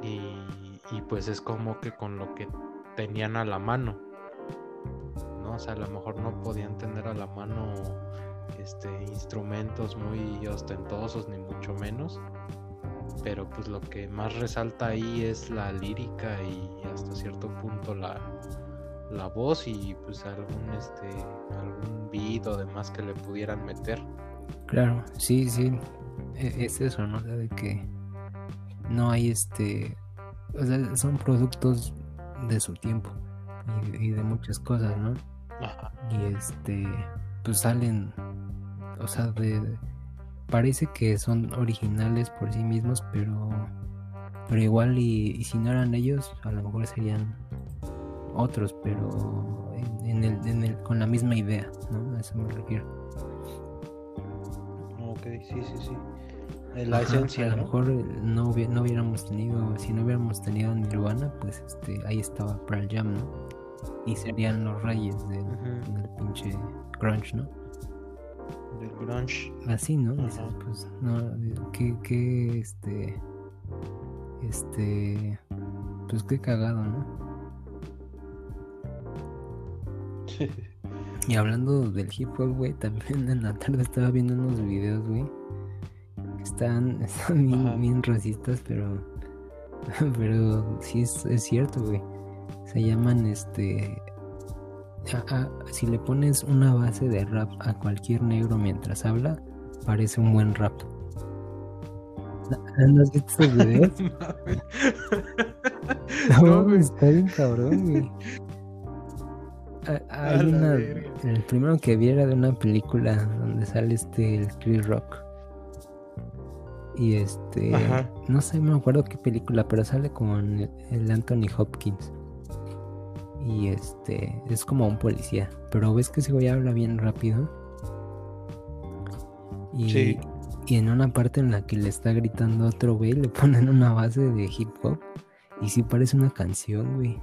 Y, pues es como que con lo que tenían a la mano, ¿no? O sea, a lo mejor no podían tener a la mano este, instrumentos muy ostentosos, ni mucho menos. Pero pues lo que más resalta ahí es la lírica y hasta cierto punto la, la voz y pues algún este algún beat o demás que le pudieran meter. Claro, sí, sí. E, es eso, ¿no? O sea, de que no hay este. O sea, son productos de su tiempo y, de muchas cosas, ¿no? Y este. Pues salen. O sea, de. Parece que son originales por sí mismos, pero. Pero igual, y si no eran ellos, a lo mejor serían otros, pero en, el, en el, con la misma idea, ¿no? A eso me refiero. Ok, sí, sí, sí. Eh, la esencia. A lo mejor eh, no, no hubiéramos tenido, si no hubiéramos tenido Nirvana, pues este, ahí estaba Pearl Jam, ¿no? Y serían los reyes del, pinche grunge, ¿no? Del grunge. Así, ¿no? pues, no, que, que, este, este, pues qué cagado, ¿no? Y hablando del hip hop, güey, también en la tarde estaba viendo unos videos, güey. Están, están bien, racistas, pero. Pero sí es, cierto, güey. Se llaman este. si le pones una base de rap a cualquier negro mientras habla, parece un buen rap. ¿No has visto esos videos? no, está bien cabrón, güey. Hay una, el primero que vi era de una película donde sale este el Chris Rock. Y este, no sé, me acuerdo qué película, pero sale con el, Anthony Hopkins. Y este, es como un policía. Pero ves que ese güey habla bien rápido. Y, y en una parte en la que le está gritando a otro güey, le ponen una base de hip hop. Y sí parece una canción, güey.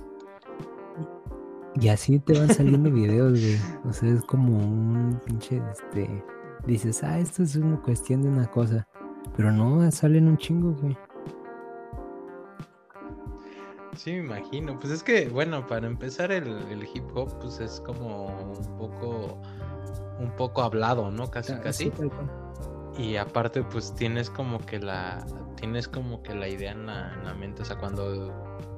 Y así te van saliendo videos, güey. O sea, es como un pinche, este... Dices, ah, esto es una cuestión de una cosa. Pero no, salen un chingo, güey. Sí, me imagino. Pues es que, bueno, para empezar el, hip hop, pues es como un poco, un poco hablado, ¿no? Casi, ah, casi. y aparte, pues tienes como que la, tienes como que la idea en la, en la mente. O sea, cuando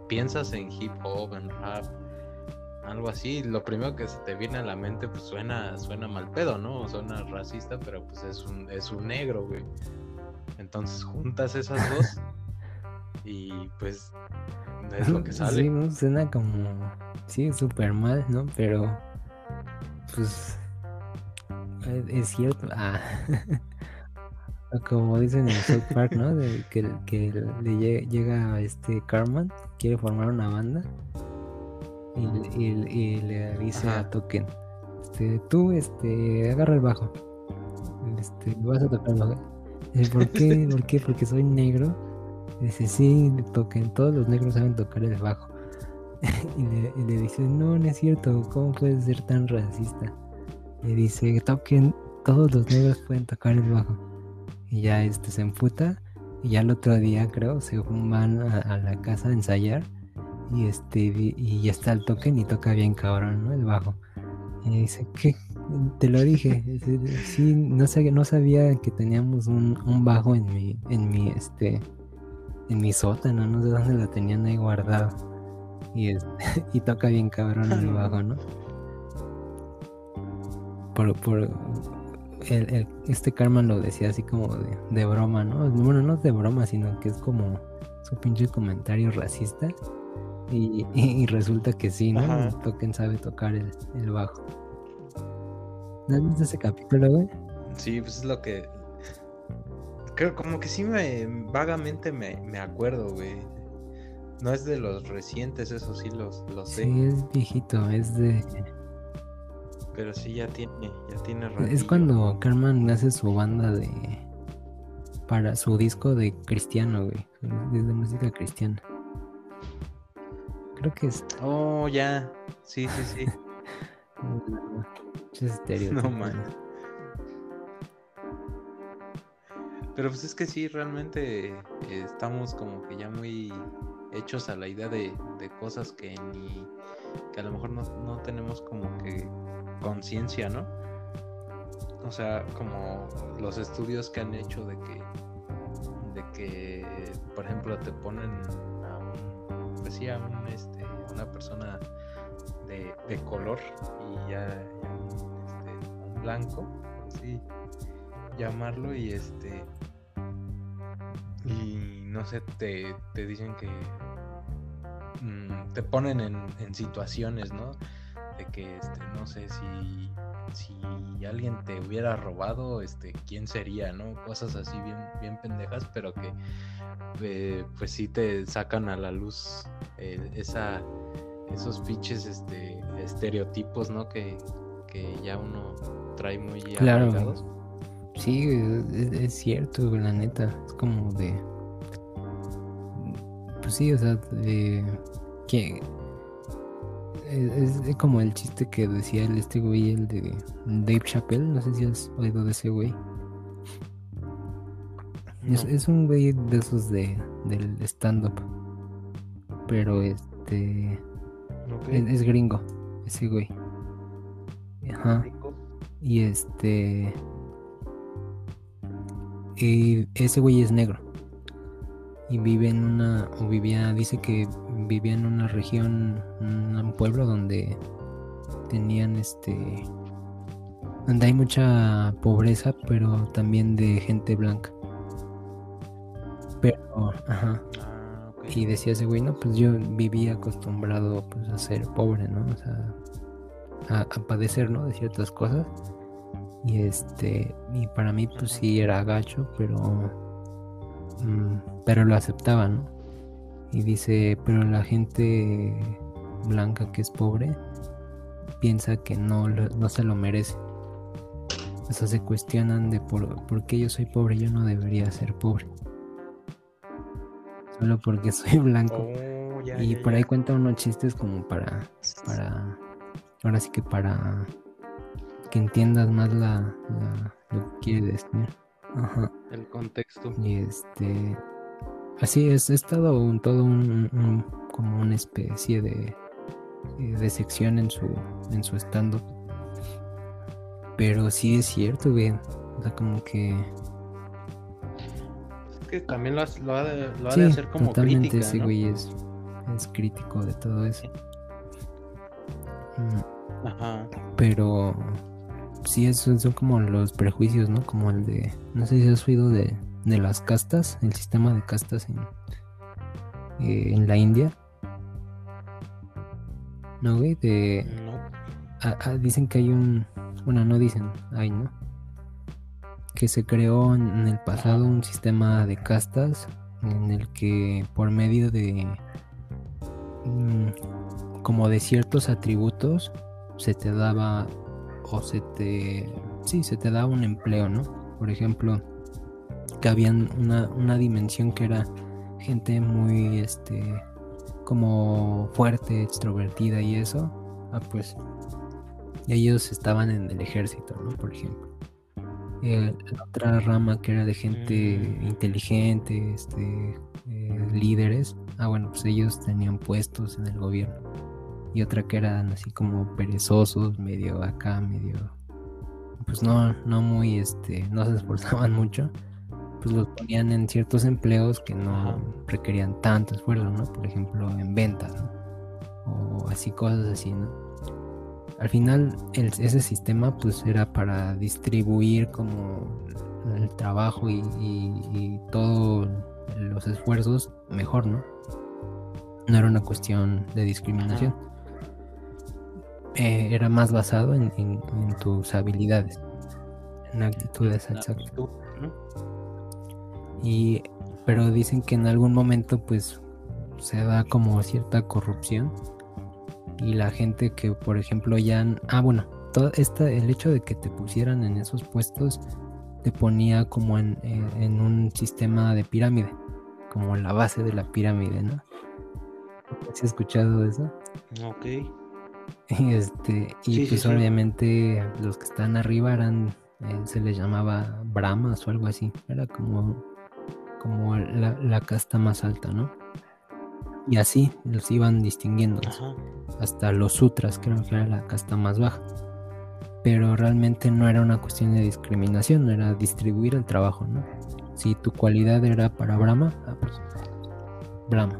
piensas en hip hop, en rap, algo así, lo primero que se te viene a la mente pues suena, suena mal pedo, ¿no? Suena racista, pero pues es un, es un negro, güey. Entonces juntas esas dos y pues es lo que sale. Sí, ¿no? suena como, sí, súper mal, ¿no? Pero pues es cierto. Ah. Como dicen en South Park, ¿no? De que, que le llega este Carman, quiere formar una banda y, le dice a Token, este, tú, este, agarra el bajo, este, vas a tocar el bajo. ¿Por qué? ¿Por qué? Porque soy negro. Dice, sí, Token, todos los negros saben tocar el bajo. y, le, y le dice, no, no es cierto, ¿cómo puedes ser tan racista? Le dice, Token, todos los negros pueden tocar el bajo. Y ya este se emputa. Y ya el otro día, creo, se van a, la casa a ensayar. Y este y ya está el token y toca bien cabrón, ¿no? El bajo. Y dice, ¿qué? Te lo dije. Sí, no, sé, no sabía que teníamos un, un bajo en mi, en mi, este, en mi sótano, no sé dónde lo tenían ahí guardado. Y, este, y toca bien cabrón el bajo, ¿no? Por, por, el, este Carmen lo decía así como de, broma, ¿no? Bueno, no de broma, sino que es como su pinche comentario racista. Y, resulta que sí, ¿no? Token sabe tocar el, bajo. ¿No has visto ese capítulo, güey? Sí, pues es lo que. Creo como que sí me. Vagamente me, me acuerdo, güey. No es de los recientes, eso sí los, los sé. Sí, es viejito, es de pero sí ya tiene, ya tiene Es cuando Carmen hace su banda de para su disco de cristiano, güey, de música cristiana. Creo que es. Oh, ya. Sí, sí, sí. es. No man. Pero pues es que sí, realmente eh, estamos como que ya muy hechos a la idea de, de cosas que ni que a lo mejor no, no tenemos como que conciencia, ¿no? O sea, como los estudios que han hecho de que, de que, por ejemplo, te ponen a un, este, una persona de, de color y ya, este, un blanco, así llamarlo y este y no sé, te, te dicen que mm, te ponen en, en situaciones, ¿no? De que este, no sé si, si alguien te hubiera robado, este, quién sería, ¿no? Cosas así bien, bien pendejas, pero que eh, pues sí te sacan a la luz eh, esa, esos pinches este, estereotipos, ¿no? Que, que ya uno trae muy claro. Sí, es, cierto, la neta. Es como de. Pues sí, o sea, de. Que es, como el chiste que decía el este güey, el de Dave Chappelle. No sé si has oído de ese güey. Es, un güey de esos de del stand-up. Pero este. Es, gringo, ese güey. Ajá. Y este. Y ese güey es negro. Y vive en una. O vivía. Dice que vivía en una región, un pueblo donde tenían este donde hay mucha pobreza, pero también de gente blanca. Pero, ajá. Ah, y decía ese güey, no, pues yo vivía acostumbrado pues, a ser pobre, ¿no? O sea, a, padecer, ¿no? De ciertas cosas. Y este, y para mí pues sí era gacho, pero, pero lo aceptaba, ¿no? Y dice, pero la gente blanca que es pobre piensa que no, no se lo merece. O sea, se cuestionan de por, por qué yo soy pobre, yo no debería ser pobre. Solo porque soy blanco. Oh, y por ahí cuenta unos chistes como para, para, ahora sí que para que entiendas más la, lo que quiere decir. Ajá. El contexto. Y este, Así es, es todo un, todo un, como una especie de, de sección en su, en su stand-up. Pero sí es cierto, güey. O sea, como que. Es que también lo, ha, de, lo ha de hacer como totalmente ese güey es, es crítico de todo eso. Mm, Ajá. Pero sí, eso son como los prejuicios, ¿no? Como el de, no sé si has oído de, de las castas, el sistema de castas en, eh, en la India. No, güey, de... dicen que hay un... Bueno, no dicen, hay, ¿no? Que se creó en el pasado un sistema de castas en el que por medio de... Mm, como de ciertos atributos se te daba o se te... Sí, se te daba un empleo, ¿no? Por ejemplo, que habían una, una dimensión que era gente muy, este, como fuerte, extrovertida y eso, ah, pues ellos estaban en el ejército, ¿no? Por ejemplo. la otra rama que era de gente mm. inteligente, este, eh, líderes, ah, bueno, pues ellos tenían puestos en el gobierno. Y otra que eran así como perezosos, medio acá, medio, pues no, no muy, este, no se esforzaban mucho pues los ponían en ciertos empleos que no requerían tanto esfuerzo, ¿no? Por ejemplo, en ventas, ¿no? O así, cosas así, ¿no? Al final, ese sistema pues era para distribuir como el trabajo y, todos los esfuerzos mejor, ¿no? No era una cuestión de discriminación. Eh, era más basado en, tus habilidades, en actitudes exactas. Y, pero dicen que en algún momento pues se da como cierta corrupción y la gente que por ejemplo ya ah bueno todo esta el hecho de que te pusieran en esos puestos te ponía como en, en, un sistema de pirámide como la base de la pirámide no ¿Has escuchado eso? Ok. Y este, y pues obviamente los que están arriba eran, eh, se les llamaba Brahmas o algo así. Era como como la, casta más alta, ¿no? Y así los iban distinguiendo. Hasta los sutras, creo que era la casta más baja. Pero realmente no era una cuestión de discriminación, era distribuir el trabajo, ¿no? Si tu cualidad era para Brahma, ah, pues Brahma.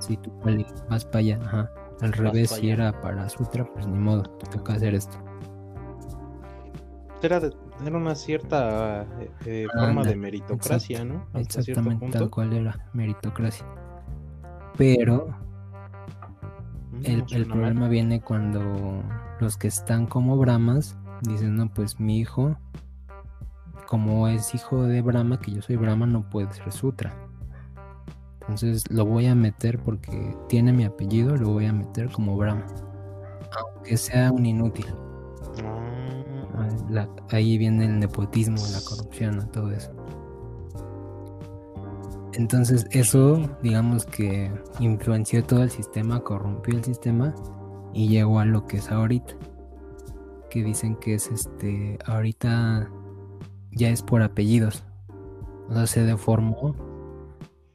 Si tu cualidad vas para allá, ajá. Al revés, si era para Sutra, pues ni modo, te toca hacer esto. Era de, era una cierta eh, eh, forma de meritocracia, ¿no? exactamente, tal cual era meritocracia. Pero mm, el, problema viene cuando los que están como Brahmas dicen, no, pues mi hijo, como es hijo de Brahma, que yo soy Brahma, no puede ser Sutra. Entonces lo voy a meter porque tiene mi apellido, lo voy a meter como Brahma. Aunque sea un inútil ahí viene el nepotismo, la corrupción, todo eso. Entonces eso, digamos que influenció todo el sistema, corrompió el sistema y llegó a lo que es ahorita. Que dicen que es este, ahorita ya es por apellidos. O sea, se deformó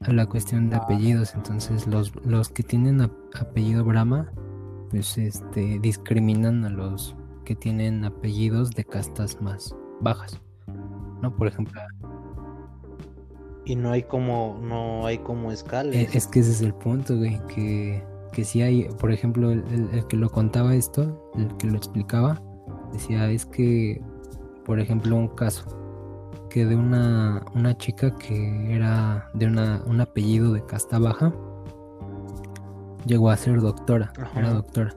a la cuestión de apellidos. Entonces los, los que tienen apellido Brahma, pues este, discriminan a los que tienen apellidos de castas más bajas. ¿No? Por ejemplo. Y no hay como, no hay como escala. E, es, que ese es el punto, güey, que, que si hay, por ejemplo, el, que lo contaba esto, el que lo explicaba, decía, es que, por ejemplo, un caso, que de una, una chica que era de una, un apellido de casta baja, llegó a ser doctora, era doctora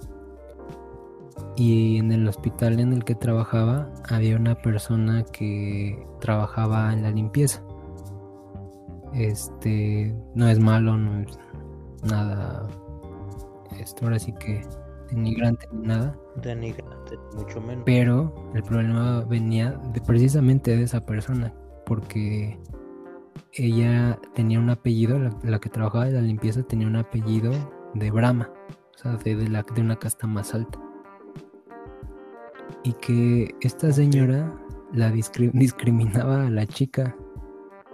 y en el hospital en el que trabajaba había una persona que trabajaba en la limpieza. Este no es malo, no es nada. Esto ahora sí que denigrante ni nada. Denigrante, mucho menos. Pero el problema venía de, precisamente de esa persona, porque ella tenía un apellido, la, que trabajaba en la limpieza tenía un apellido de Brahma, o sea, de, la, de una casta más alta y que esta señora la discriminaba a la chica,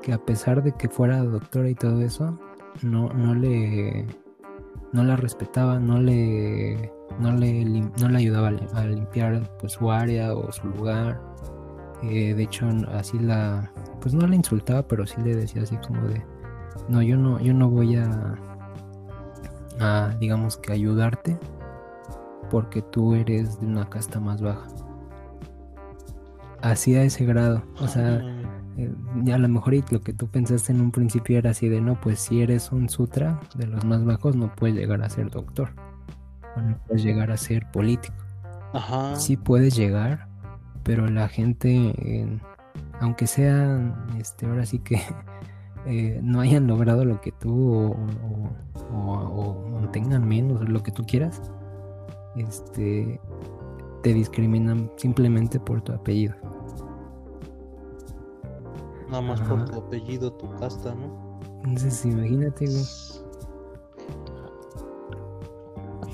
que a pesar de que fuera doctora y todo eso, no, no le no la respetaba, no le no le, no le ayudaba a limpiar pues, su área o su lugar. Eh, de hecho, así la pues no la insultaba, pero sí le decía así como de no, yo no yo no voy a a digamos que ayudarte porque tú eres de una casta más baja. Así a ese grado. O sea, eh, a lo mejor lo que tú pensaste en un principio era así de no, pues si eres un sutra de los más bajos no puedes llegar a ser doctor. O no puedes llegar a ser político. Ajá. Sí puedes llegar, pero la gente, aunque sean, este, ahora sí que eh, no hayan logrado lo que tú o, tengan menos lo que tú quieras, este, te discriminan simplemente por tu apellido. Nada más por tu apellido, tu casta, ¿no? Entonces, imagínate, güey.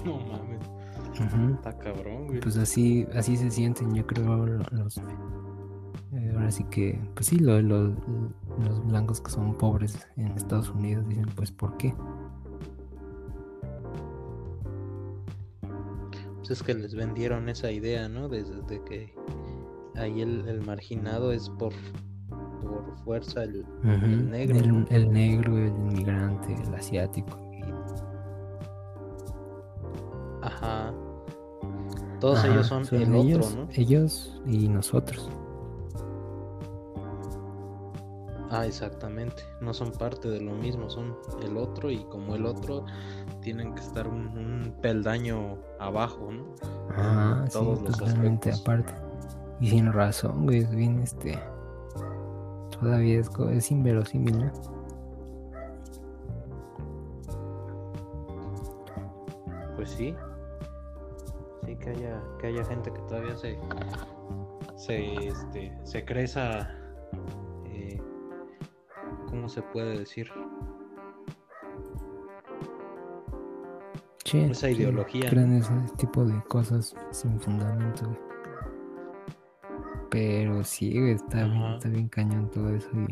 No mames. Está cabrón, güey. Pues así, así se sienten, yo creo, los. Eh, ahora sí que, pues sí, los blancos que son pobres en Estados Unidos dicen, pues, ¿por qué? Pues es que les vendieron esa idea, ¿no? Desde que ahí el marginado es por por fuerza el, negro. El, negro, el inmigrante, el asiático. Ajá. Todos ellos son, el ellos, otro, ¿no? Ellos y nosotros. Ah, exactamente. No son parte de lo mismo, son el otro y como el otro tienen que estar un, peldaño abajo, ¿no? Ah, sí, totalmente aparte. Y sin razón, güey, es bien este todavía es, es inverosímil, ¿no? Pues sí. Sí que haya, que haya gente que todavía se se, este, se cree esa eh, ¿cómo se puede decir? Esa ideología. Creen ese tipo de cosas sin fundamento, pero sí, está, bien, está bien cañón todo eso. Y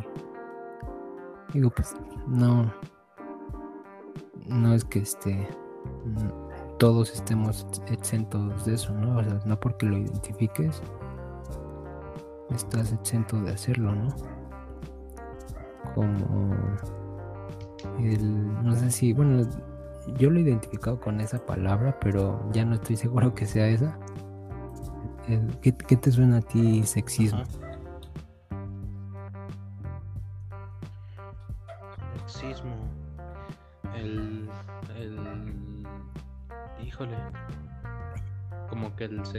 digo, pues no. No es que esté. Todos estemos exentos de eso, ¿no? O sea, no porque lo identifiques, estás exento de hacerlo, ¿no? Como el. No sé si. Bueno, yo lo he identificado con esa palabra, pero ya no estoy seguro que sea esa ¿qué, te suena a ti? Sexismo.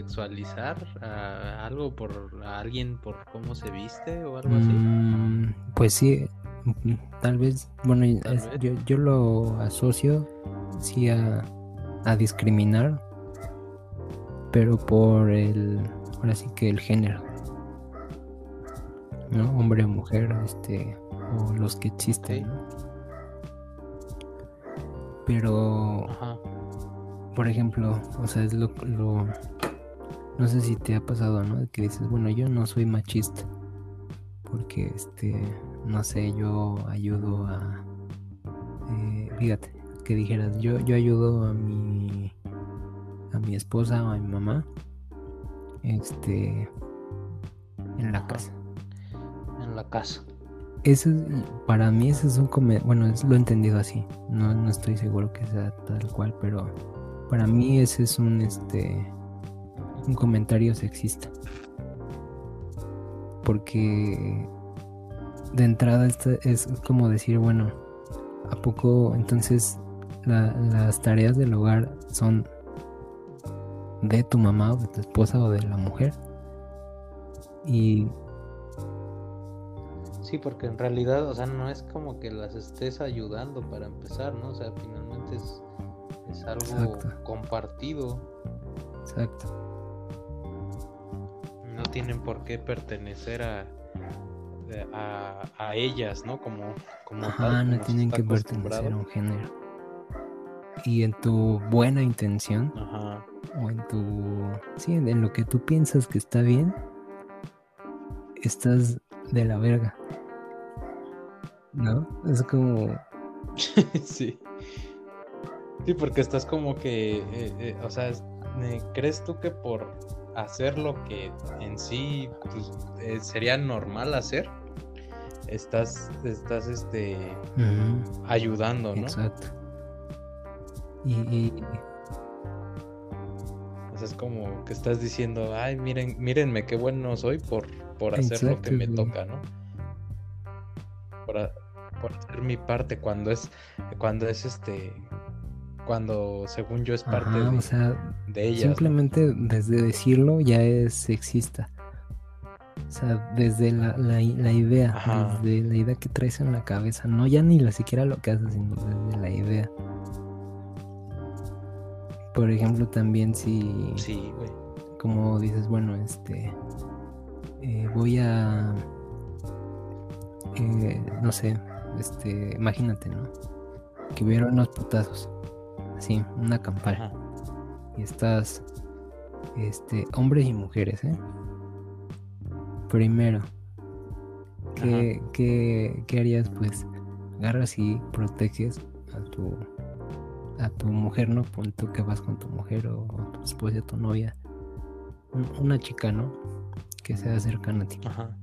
Sexualizar a algo por a alguien por cómo se viste o algo así. Mm, pues sí, tal vez. Bueno, Yo, yo lo asocio sí a, a discriminar pero por el, ahora sí que el género, ¿no? Hombre o mujer, este, o los que existen, Pero, por ejemplo, o sea, es lo, lo, no sé si te ha pasado, ¿no? Que dices, bueno, yo no soy machista, porque, este, no sé, yo ayudo a, eh, fíjate, que dijeras, yo, yo ayudo a mi a mi esposa o a mi mamá este en la casa en la casa. Eso para mí eso es un bueno es, lo he entendido así no, no estoy seguro que sea tal cual pero para mí ese es un este un comentario sexista porque de entrada es como decir bueno a poco entonces las tareas del hogar son de tu mamá o de tu esposa o de la mujer. Y... Sí, porque en realidad, o sea, no es como que las estés ayudando para empezar, ¿no? O sea, finalmente es, es algo compartido. Exacto. Tienen por qué pertenecer a, a, ellas, ¿no? Como, como Ajá, no tienen que pertenecer a un género. Y en tu buena intención, Ajá o en tu... Sí, en lo que tú piensas que está bien, estás de la verga. ¿No? Es como... sí. Sí, porque estás como que, eh, eh, o sea, ¿crees tú que por hacer lo que en sí pues, eh, sería normal hacer, estás, estás, este, ayudando, ¿no? Exacto. y, sea, es como que estás diciendo, ay, miren, mírenme qué bueno soy por, por hacer lo que me toca, ¿no? Por, por, hacer mi parte cuando es, cuando es este, cuando según yo es parte de, o sea, de ella. Simplemente desde decirlo ya es sexista. O sea, desde la, la, idea, desde la idea que traes en la cabeza, no ya ni la siquiera lo que haces, sino desde la idea. Por ejemplo, también si. Sí, güey. Como dices, bueno, este. Eh, voy a. Eh, no sé, este. Imagínate, ¿no? Que hubiera unos putazos. Así, una campana. Y estás. Este. Hombres y mujeres, ¿eh? Primero. ¿Qué, qué, qué harías? Pues agarras y proteges a tu a tu mujer, ¿no? Pon tú que vas con tu mujer o, tu esposa, tu novia. una chica, ¿no? Que sea cercana a ti. Ajá.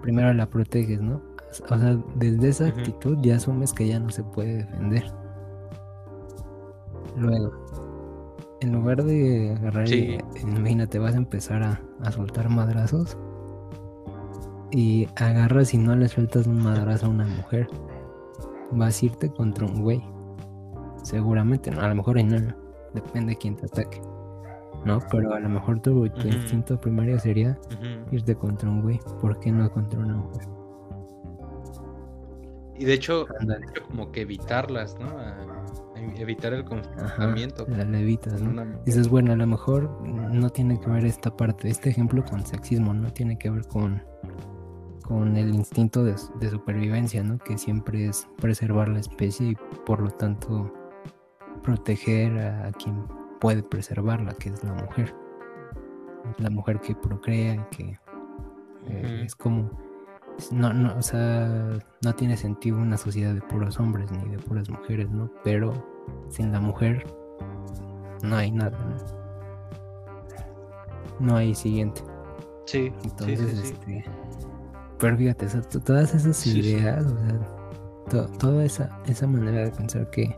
Primero la proteges, ¿no? O sea, desde esa actitud ya asumes que ya no se puede defender. Luego, en lugar de agarrar y, imagínate, vas a empezar a, a, soltar madrazos y agarras y no le sueltas un madrazo a una mujer, vas a irte contra un güey. Seguramente, ¿no? a lo mejor no, depende de quién te ataque. ¿No? Pero a lo mejor tu, instinto primario sería irte contra un güey. ¿Por qué no contra una mujer? Y de hecho, como que evitarlas, ¿no? Evitar el confrontamiento. La evitas, ¿no? Dices, bueno, a lo mejor no tiene que ver esta parte, este ejemplo con sexismo, no tiene que ver con, con el instinto de, de supervivencia, ¿no? Que siempre es preservar la especie y por lo tanto proteger a quien puede preservarla, que es la mujer. La mujer que procrea, que eh, es como no, no, o sea, no tiene sentido una sociedad de puros hombres ni de puras mujeres, ¿no? Pero sin la mujer no hay nada, ¿no? No hay siguiente. Sí. Entonces, este. Pero fíjate, todas esas ideas, o sea, toda esa, esa manera de pensar que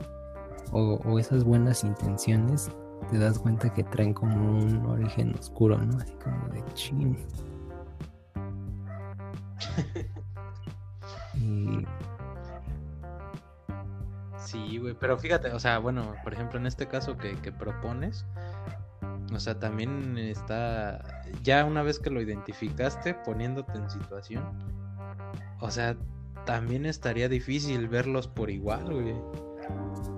o, esas buenas intenciones, te das cuenta que traen como un origen oscuro, ¿no? Así como de chin. Sí, güey, pero fíjate, o sea, bueno, por ejemplo, en este caso que, que propones, o sea, también está, ya una vez que lo identificaste, poniéndote en situación, o sea, también estaría difícil verlos por igual, güey.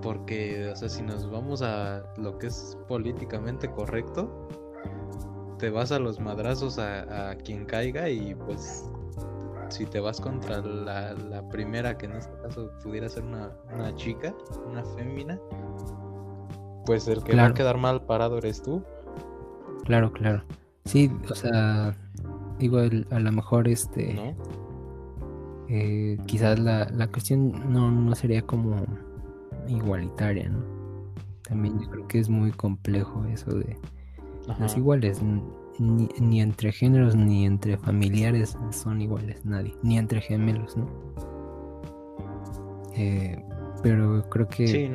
Porque, o sea, si nos vamos a lo que es políticamente correcto, te vas a los madrazos a, quien caiga y pues si te vas contra la, primera, que en este caso pudiera ser una, chica, una fémina, pues el que va a quedar mal parado eres tú. Claro, claro. Sí, o sea, digo, a lo mejor este... Eh, quizás la, la cuestión no, no sería como igualitaria, ¿no? También yo creo que es muy complejo eso de las iguales, ni, entre géneros ni entre familiares son iguales nadie, ni entre gemelos, ¿no? Eh, pero creo que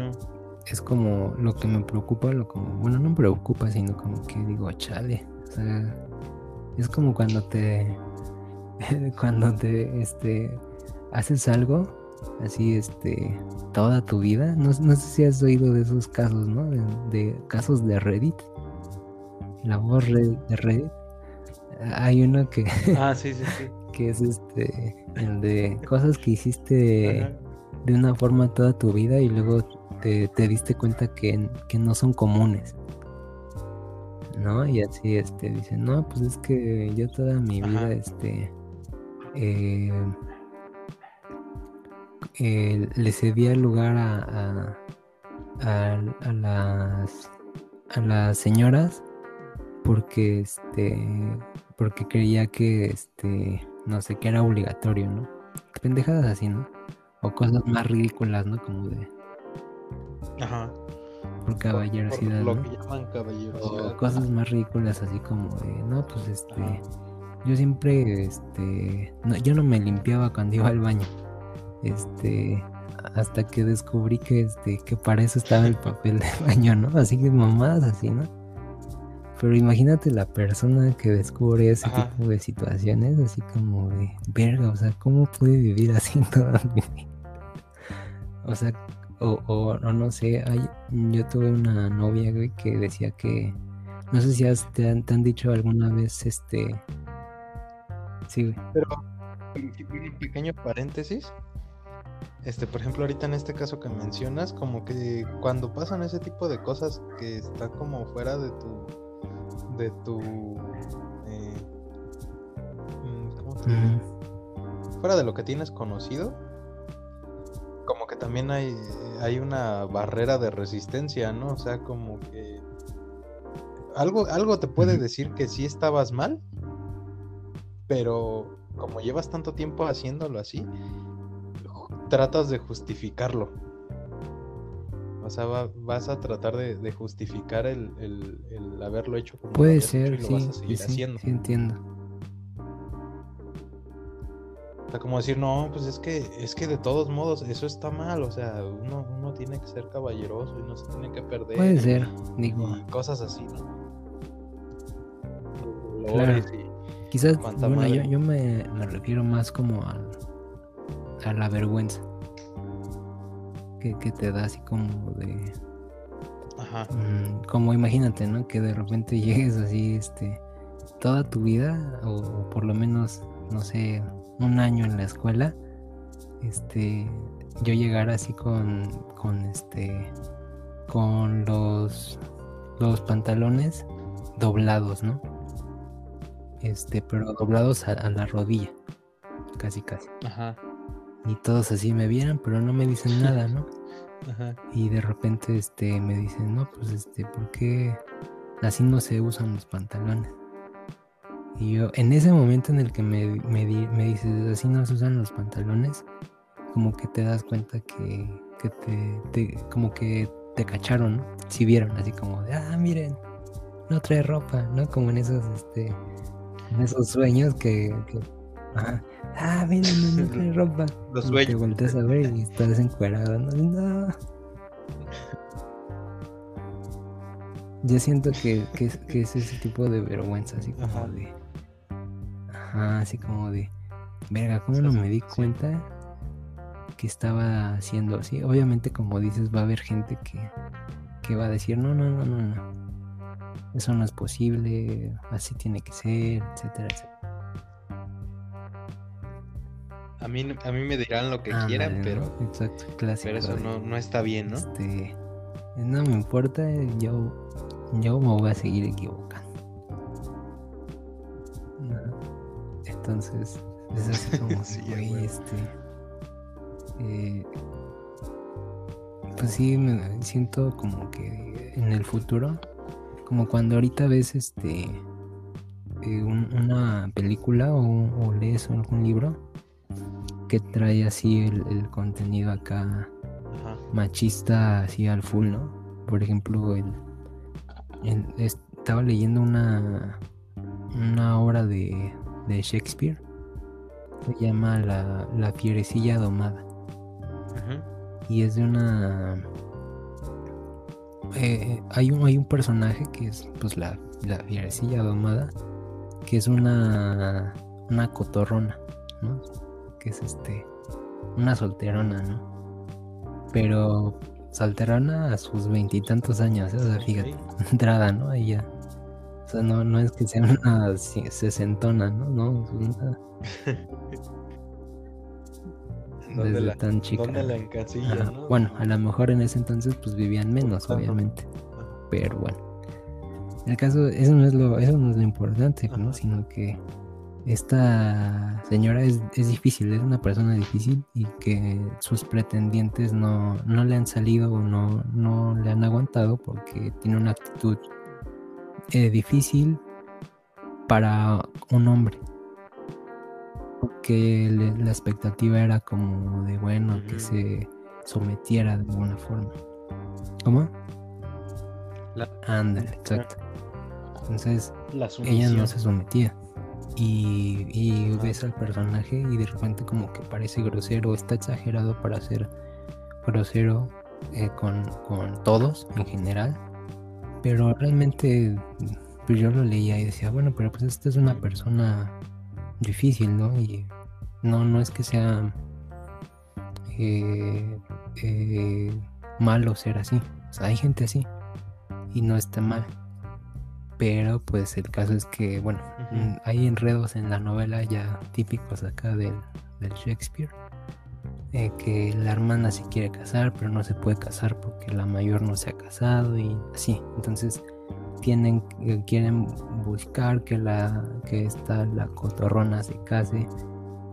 es como lo que me preocupa, lo como, bueno, no me preocupa, sino como que digo, chale, o sea, es como cuando te, cuando te, este, haces algo así este toda tu vida. No, sé si has oído de esos casos, ¿no? De, casos de Reddit. La voz de Reddit. Hay uno que. Ah, sí, sí, sí. que es este. El de cosas que hiciste de una forma toda tu vida y luego te, diste cuenta que, que, no son comunes. ¿No? Y así este dicen, no, pues es que yo toda mi vida, este. Eh, eh, le cedía lugar a, a, las a las señoras porque este porque creía que este no sé que era obligatorio no pendejadas así no o cosas más ridículas no como de ajá. por caballerosidad lo que llaman caballerosidad. O cosas más ridículas así como de no pues este yo siempre este no, yo no me limpiaba cuando iba al baño este, hasta que descubrí que, este, que para eso estaba el papel de baño, ¿no? Así que mamadas así, ¿no? Pero imagínate la persona que descubre ese tipo de situaciones, así como de verga, o sea, ¿cómo puede vivir así toda mi vida? O sea, o, o, no sé, hay, yo tuve una novia, güey, que decía que, no sé si te, han, te han dicho alguna vez, este, sí, güey. Pero, un pequeño paréntesis, este, por ejemplo, ahorita en este caso que mencionas, como que cuando pasan ese tipo de cosas que está como fuera de tu, de tu, eh, mm, ¿cómo te? Fuera de lo que tienes conocido, como que también hay, hay una barrera de resistencia, ¿no? O sea, como que algo, algo te puede decir que sí estabas mal, pero como llevas tanto tiempo haciéndolo así, tratas de justificarlo. O sea, vas a tratar de, justificar el, haberlo hecho como Puede ser, sí, sí, entiendo. O sea, como decir, no, pues es que, es que de todos modos eso está mal. O sea, uno, uno tiene que ser caballeroso y no se tiene que perder. Puede ser, digo. cosas así, ¿no? Claro. Quizás, bueno, yo, yo me, me refiero más como al a la vergüenza que, te da así como de Ajá. Mm, como imagínate no que de repente llegues así este toda tu vida o, por lo menos no sé un año en la escuela este yo llegar así con con este con los los pantalones doblados no este pero doblados a, a la rodilla casi casi. Ajá y todos así me vieran, pero no me dicen nada, ¿no? Ajá. Y de repente este me dicen, "No, pues este, ¿por qué así no se usan los pantalones?" Y yo en ese momento en el que me, me, me dices, "Así no se usan los pantalones", como que te das cuenta que, que te, como que te cacharon, ¿no? Si vieron así como de, "Ah, miren, no trae ropa", ¿no? Como en esos este en esos sueños que, que Ah, mira, no, no trae ropa. Los sueños. Te volteas a ver y estás encuerado. No, Yo siento que, que, que, es ese tipo de vergüenza, así como de. Ajá, así como de. Verga, ¿cómo no me di cuenta que estaba haciendo así? Obviamente, como dices, va a haber gente que, que va a decir: no, no, no, no, no. Eso no es posible, así tiene que ser, etcétera, etcétera. A mí, a mí me dirán lo que quieran, pero. Exacto, clásico. Pero eso no, no, está bien, ¿no? Este, no me importa, yo, yo me voy a seguir equivocando. Entonces, es así como, sí, este. Eh, pues sí, me siento como que en el futuro, como cuando ahorita ves este. Eh, una película o, o lees algún libro que trae así el, contenido acá machista así al full, ¿no? Por ejemplo, el, estaba leyendo una, una obra de, de Shakespeare. Se llama La, la fierecilla domada. Y es de una... Eh, hay, un, hay un personaje que es pues la, la fierecilla domada, que es una, una cotorrona, ¿no? Que es este una solterona, ¿no? Pero solterona a sus veintitantos años, ¿eh? o sea, fíjate, entrada, ¿no? Ahí ya. O sea, no, no es que sea una sesentona, ¿no? No, una... Desde la, tan chica. La encasilla, ¿no? Bueno, a lo mejor en ese entonces pues vivían menos, obviamente. Pero bueno. El caso, eso no es lo, eso no es lo importante, ¿no? Sino que esta señora es, difícil, es una persona difícil y que sus pretendientes no, le han salido o no, no le han aguantado porque tiene una actitud eh, difícil para un hombre. Porque la expectativa era como de bueno que se sometiera de alguna forma. ¿Cómo? La... Ándale, exacto. Entonces, ella no se sometía y, ves al personaje y de repente como que parece grosero, está exagerado para ser grosero eh, con, todos en general, pero realmente pues yo lo leía y decía, bueno, pero pues esta es una persona difícil, ¿no? Y no, no es que sea eh, eh, malo ser así. O sea, hay gente así y no está mal. Pero pues el caso es que, bueno, hay enredos en la novela ya típicos acá del, del Shakespeare. Eh, que la hermana se quiere casar, pero no se puede casar porque la mayor no se ha casado y así. Entonces tienen, eh, quieren buscar que la que esta la cotorrona se case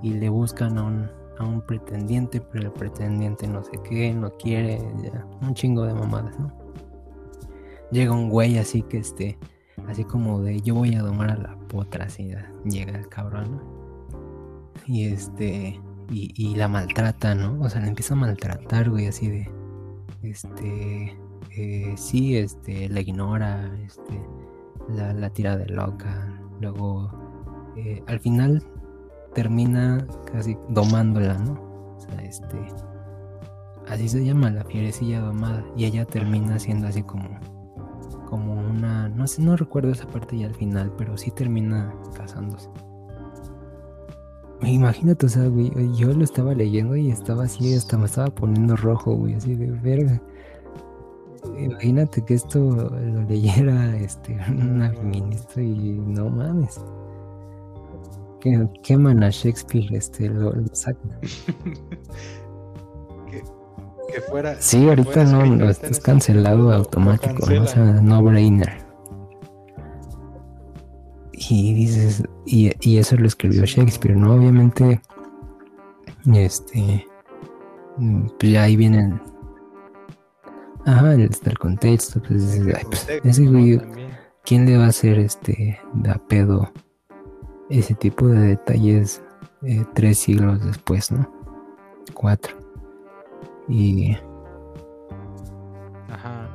y le buscan a un, a un pretendiente, pero el pretendiente no sé qué, no quiere, un chingo de mamadas, ¿no? Llega un güey así que este, así como de yo voy a domar a la potra, así llega el cabrón. Y este, y, la maltrata, ¿no? O sea, la empieza a maltratar, güey, así de, este, eh, sí, este, la ignora, este, la, tira de loca, luego, eh, al final termina casi domándola, ¿no? O sea, este, así se llama la fierecilla domada, y ella termina siendo así como, como una, no sé, no recuerdo esa parte ya al final, pero sí termina casándose. Imagínate, o sea, güey, yo lo estaba leyendo y estaba así, hasta me estaba poniendo rojo, güey, así de verga. Imagínate que esto lo leyera este, una feminista y no mames. Que queman a Shakespeare, este, lo, sacan. que, fuera. Sí, ahorita no, no estás cancelado automático, ¿no? o sea, no brainer. Y dices, y, y, eso lo escribió Shakespeare, ¿no? Obviamente, este, pues ya ahí vienen, ajá, está el contexto, pues dices, ay, pues, ese güey, ¿quién le va a hacer este, da pedo ese tipo de detalles eh, tres siglos después, ¿no? Cuatro. Y... Ajá.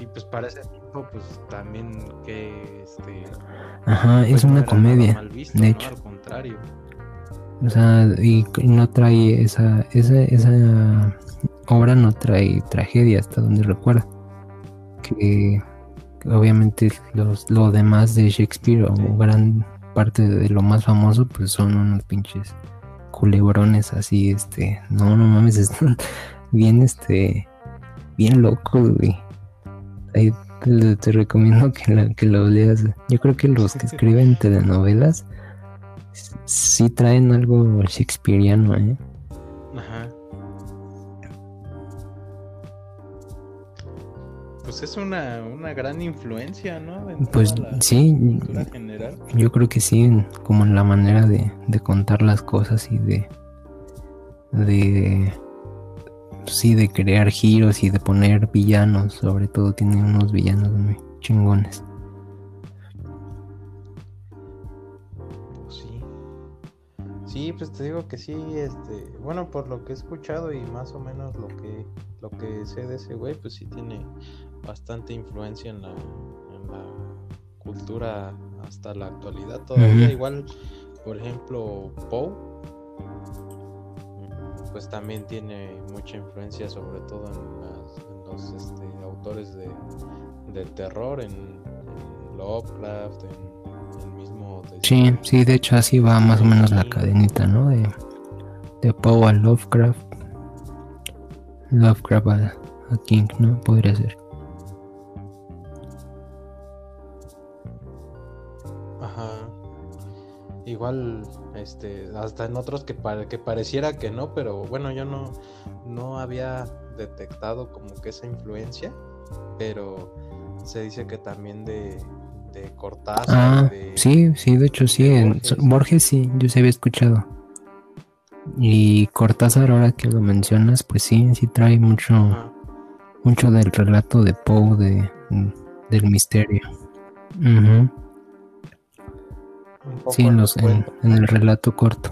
Y pues para ese tiempo, pues también que este Ajá, es pues una comedia, de hecho. Al contrario. O sea, y, no trae esa, esa, esa obra no trae tragedia hasta donde recuerdo. Que, obviamente los, lo demás de Shakespeare o gran parte de lo más famoso pues son unos pinches culebrones así, este, no, no mames, están bien, este, bien locos, güey. Ahí te, recomiendo que, que lo leas. Yo creo que los que escriben telenovelas sí traen algo shakespeariano, ¿eh? Pues es una, una gran influencia, ¿no? pues sí, yo creo que sí, como en la manera de, de contar las cosas y de, de sí, de crear giros y de poner villanos, sobre todo tiene unos villanos muy chingones. Sí. Sí, pues te digo que sí, este, bueno, por lo que he escuchado y más o menos lo que lo que sé de ese güey, pues sí tiene bastante influencia en la, en la cultura hasta la actualidad todavía. Igual, por ejemplo, Poe pues también tiene mucha influencia sobre todo en, los este, autores de, terror, en, Lovecraft, en el mismo... sí, sí, de hecho así va más o menos la cadenita, ¿no? De, de Poe a Lovecraft. Lovecraft a, a King, ¿no? Podría ser. Igual este hasta en otros que, que pareciera que no pero bueno yo no no había detectado como que esa influencia pero se dice que también de, de Cortázar ah, sí sí de hecho sí en Borges. Sí yo se había escuchado. Y Cortázar ahora que lo mencionas pues sí sí trae mucho mucho del relato de Poe de, del misterio sí, en, los, en, el relato corto.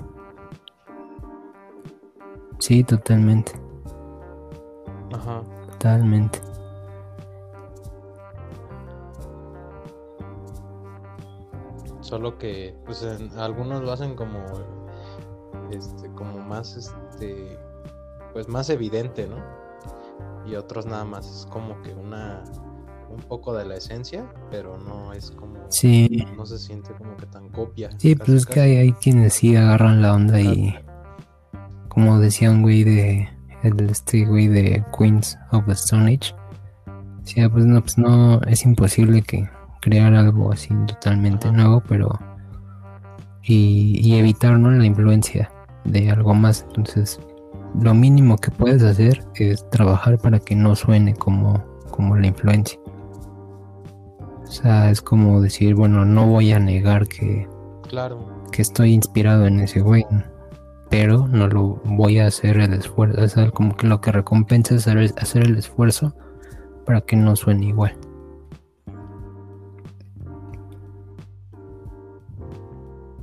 Sí, totalmente. Ajá. Totalmente. Solo que, pues, algunos lo hacen como, este, como más, este, pues, más evidente, ¿no? Y otros nada más es como que una, un poco de la esencia, pero no es como. Sí. No se siente como que tan copia. Sí, pues es que hay, hay, quienes sí agarran la onda y. Como decía un güey de. El, este güey de Queens of the Stone Age. Sí, pues no, pues no. Es imposible que crear algo así totalmente nuevo, pero. Y, y evitar ¿no? la influencia de algo más. Entonces, lo mínimo que puedes hacer es trabajar para que no suene como, como la influencia. O sea, es como decir, bueno, no voy a negar que, claro. que estoy inspirado en ese güey, pero no lo voy a hacer el esfuerzo. O sea, como que lo que recompensa es hacer, el esfuerzo para que no suene igual.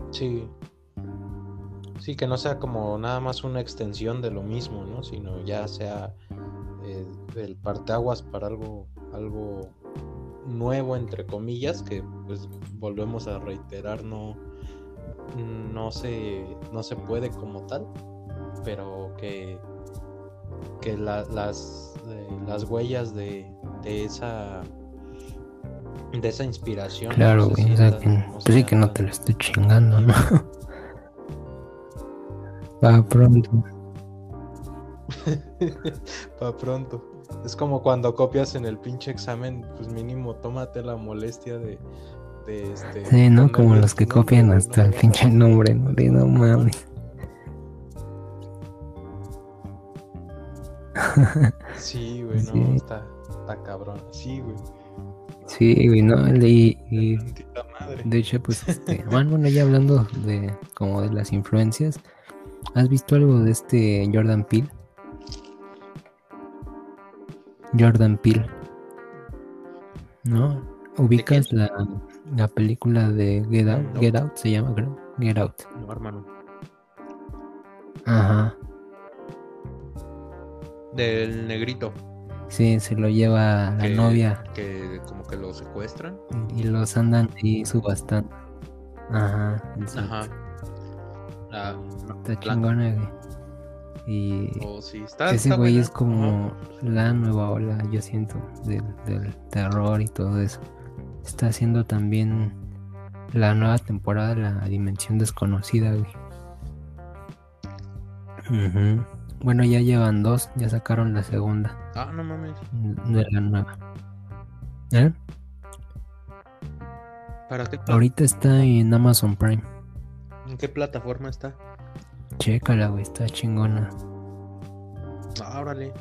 Sí. Sí, que no sea como nada más una extensión de lo mismo, ¿no? Sino ya sea eh, el parteaguas para algo, algo nuevo, entre comillas, que pues volvemos a reiterar, no, no, se, no se puede como tal, pero que, que las, eh, las huellas de, de esa de esa inspiración. Claro, güey, o sea, que, pues sí que no te lo estoy chingando, ¿no? Pa' pronto. Pa' pronto. Es como cuando copias en el pinche examen, pues mínimo tómate la molestia de, de este. Sí, ¿no? Como los que copian hasta el pinche nombre, ¿no? De no mames. Sí, güey, no, sí. Está, está cabrón. Sí, güey. Sí, güey, no, y, y de hecho, pues, este, bueno, bueno, ya hablando de como de las influencias, ¿has visto algo de este Jordan Peele? Jordan Peele. ¿No? ¿Ubicas la, la, película de Get Out? No. Get Out se llama, creo. Get Out. No, hermano. Ajá. Del negrito. Sí, se lo lleva la que, novia. Que como que lo secuestran. Y los andan ahí subastando. Ajá. exacto. Ajá. La, Está chingona, güey. Y oh, sí. está, ese güey es como Ajá. la nueva ola, yo siento, del, del terror y todo eso. Está haciendo también la nueva temporada, la dimensión desconocida, güey. Bueno, ya llevan dos, ya sacaron la segunda Ah, no mames. de la nueva. ¿Eh? ¿Para qué? Ahorita está en Amazon Prime. ¿En qué plataforma está? Chécala, güey, está chingona. Ah, órale.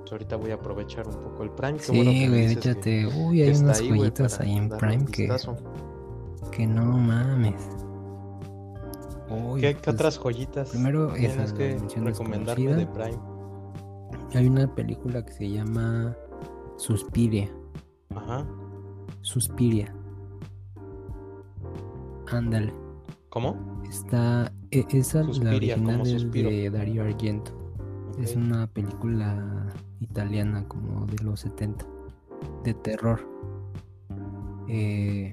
Pues ahorita voy a aprovechar un poco el Prime. Qué Sí, bueno que me güey, échate. Uy, hay unas ahí, joyitas ahí en Prime que, que no mames. Uy, ¿Qué, qué pues, otras joyitas primero esa, tienes la que recomendarme de. Prime? Hay una película que se llama Suspiria. Ajá. Suspiria. Ándale. ¿Cómo? Está. e- Esa, la Suspiria, original como es de Dario Argento. Es una película italiana como de los 70. De terror. Eh,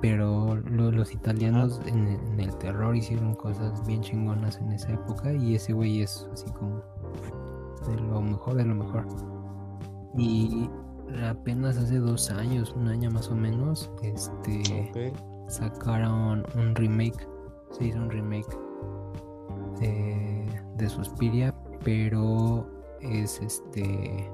pero lo- los italianos en, en el terror hicieron cosas bien chingonas en esa época. Y ese güey es así como de lo mejor de lo mejor. Y apenas hace dos años, un año más o menos, este sacaron un remake. Se hizo un remake de, de Suspiria, pero es este.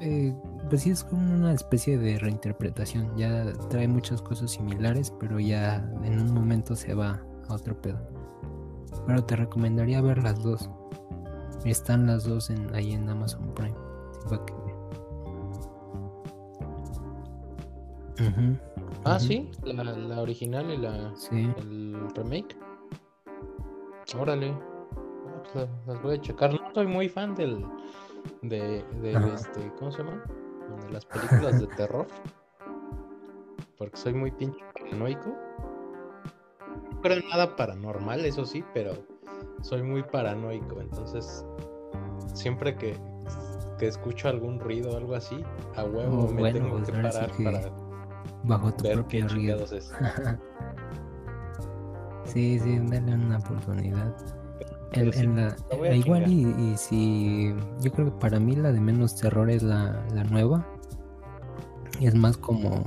eh, pues sí, es como una especie de reinterpretación. Ya trae muchas cosas similares, pero ya en un momento se va a otro pedo. Pero te recomendaría ver las dos. Están las dos en, ahí en Amazon Prime. sí, pa' que- Ujú, Ah, sí, la, la original y la, Sí. el remake. Órale. Ah, pues la- las voy a checar. No soy muy fan del de, de este, ¿cómo se llama? De las películas de terror. Porque soy muy pinche paranoico. No creo en nada paranormal, eso sí, pero soy muy paranoico. Entonces, siempre que, que escucho algún ruido o algo así, a huevo Oh, me bueno, tengo pues que parar para Bajo tu ver propio qué riesgo. es. Sí, sí, dale una oportunidad. En, sí, en la, igual y si yo creo que para mí la de menos terror es la, la nueva, es más como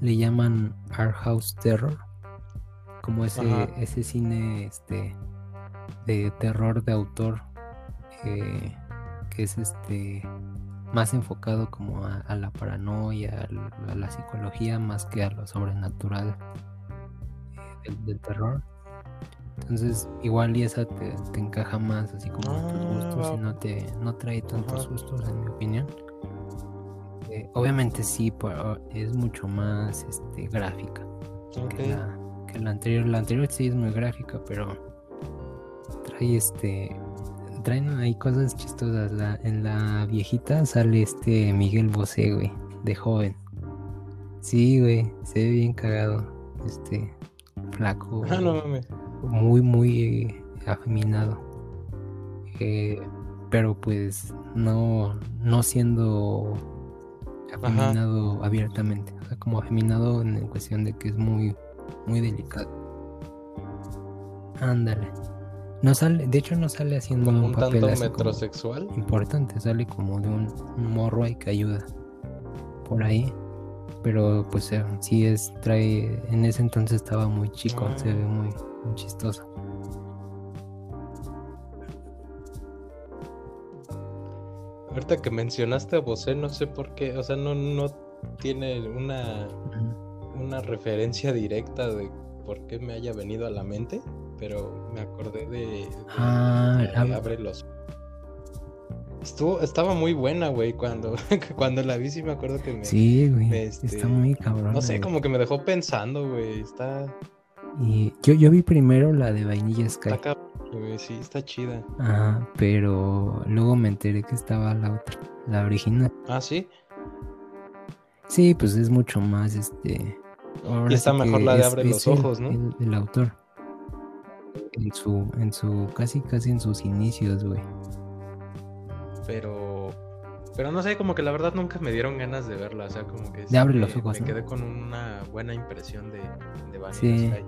le llaman art house terror, como ese, ese cine este de terror de autor eh, que es este más enfocado como a, la paranoia, a, la psicología más que a lo sobrenatural eh, del, terror. Entonces, igual y esa te, encaja más así como a tus gustos y no te no trae tantos gustos en mi opinión. Eh, obviamente sí, es mucho más este, gráfica que, la, que la anterior. La anterior sí es muy gráfica, pero trae este traen ahí cosas chistosas. La, en la viejita sale este Miguel Bosé, güey, de joven. Sí, güey, se ve bien cagado. Este, flaco. Ah, no mames. Muy, muy afeminado. Eh, pero pues no, no siendo afeminado abiertamente. O sea, como afeminado en cuestión de que es muy, muy delicado. Ándale. No sale, de hecho no sale haciendo un, papel tanto metrosexual. Importante, sale como de un, morro ahí que ayuda por ahí. Pero pues eh, sí es, trae, en ese entonces estaba muy chico, se ve muy, muy chistoso. Ahorita que mencionaste a Bosé, no sé por qué, o sea, no, no tiene una, una referencia directa de por qué me haya venido a la mente pero me acordé de, ah, Abre los Estuvo, estaba muy buena, güey, cuando, cuando la vi sí me acuerdo que me... Sí, güey, está este, muy cabrón. No sé, como que me dejó pensando, güey, está... Y yo, yo vi primero la de Vainilla Sky. Está güey, sí, está chida. Ajá, pero luego me enteré que estaba la otra, la original. Ah, ¿sí? Sí, pues es mucho más, este... y está mejor la de Abre los Ojos, ¿no? el autor en su, en su, casi, casi en sus inicios, güey. Pero, pero no sé, como que la verdad nunca me dieron ganas de verla, o sea, como que... De abre los ojos. Me quedé con una buena impresión de, de Vanilla sí.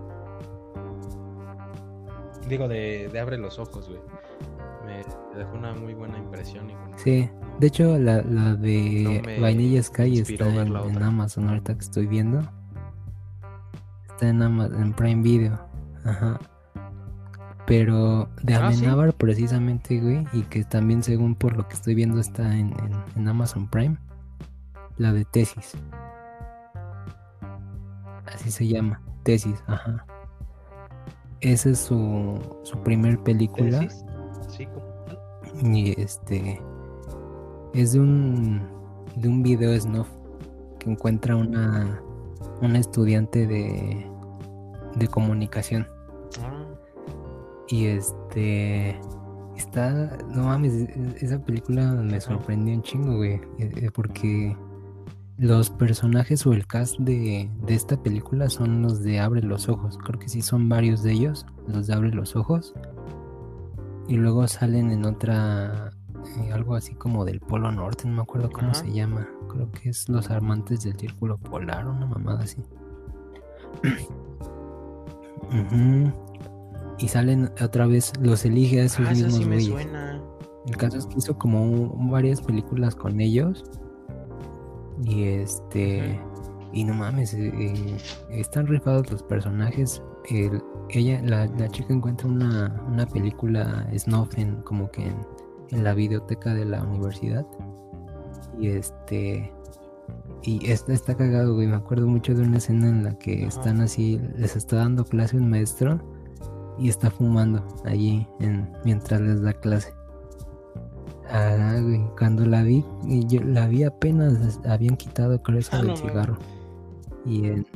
Digo, de, de abre los ojos, güey. Me, dejó una muy buena impresión. Y Sí, de hecho la, la de Vanilla Sky está en, en, Amazon ahorita que estoy viendo. Está en Amazon, en Prime Video. Ajá. Pero de ah, Amenábar precisamente, güey, y que también según por lo que estoy viendo está en, Amazon Prime, la de Tesis. Así se llama, Tesis, ajá. Esa es su, su primer película. ¿Tesis? Sí, y este es de un de un video snuff que encuentra una una estudiante de de comunicación y este. Está. No mames, e, e, esa película me sorprendió un chingo, güey. E, porque los personajes o el cast de, de, esta película son los de Abre los Ojos. Creo que sí son varios de ellos, los de Abre los Ojos. Y luego salen en otra. Eh, algo así como del Polo Norte, no me acuerdo cómo se llama. Creo que es Los Armantes del Círculo Polar, una mamada así. y salen otra vez, los elige a esos ah, mismos güeyes. El caso es que hizo como varias películas con ellos. Y este. Y no mames, eh, eh, están rifados los personajes. ella, la, chica encuentra una, una película snuff en, como que en, la biblioteca de la universidad. Y este. Y está, está cagado, güey. Me acuerdo mucho de una escena en la que están así, les está dando clase un maestro y está fumando allí en, mientras les da clase. Ah, cuando la vi, yo la vi apenas habían quitado creo eso ah, del cigarro. Y en,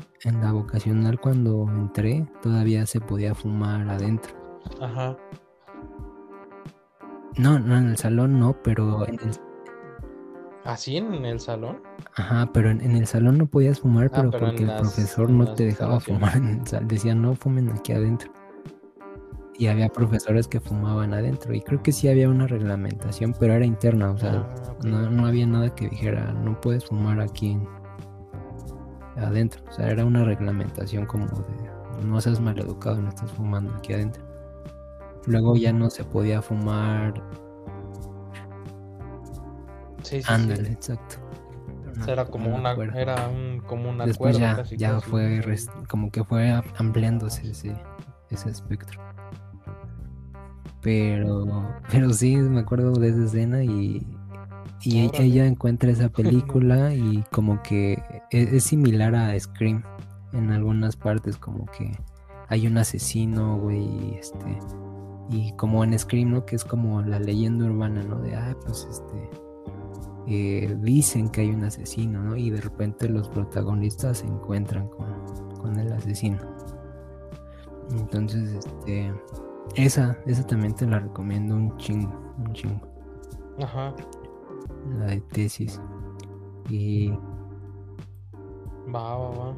la vocacional cuando entré todavía se podía fumar adentro. Ajá. No, no, en el salón no, pero en el... ¿Ah, sí? ¿En el salón? Ajá, pero en, el salón no podías fumar, ah, pero, porque el profesor no te dejaba fumar en el Decía, no fumen aquí adentro y había profesores que fumaban adentro y creo que sí había una reglamentación, pero era interna, o sea, ah, no, había nada que dijera, no puedes fumar aquí adentro, o sea, era una reglamentación como de, no seas maleducado, no estás fumando aquí adentro. Luego ya no se podía fumar. Sí, sí, Ándale, exacto. era como una, era un, como un Después ya, ya fue como que fue ampliándose ese, ese espectro. Pero, pero sí, me acuerdo de esa escena y, y ella, encuentra esa película y como que es, es, similar a Scream en algunas partes, como que hay un asesino, güey, este, y como en Scream, ¿no? Que es como la leyenda urbana, ¿no? De, ah, pues este, eh, dicen que hay un asesino, ¿no? Y de repente los protagonistas se encuentran con, el asesino. Entonces, este, esa, esa también te la recomiendo un chingo, un chingo. Ajá. La de tesis. Y... Va, va, va.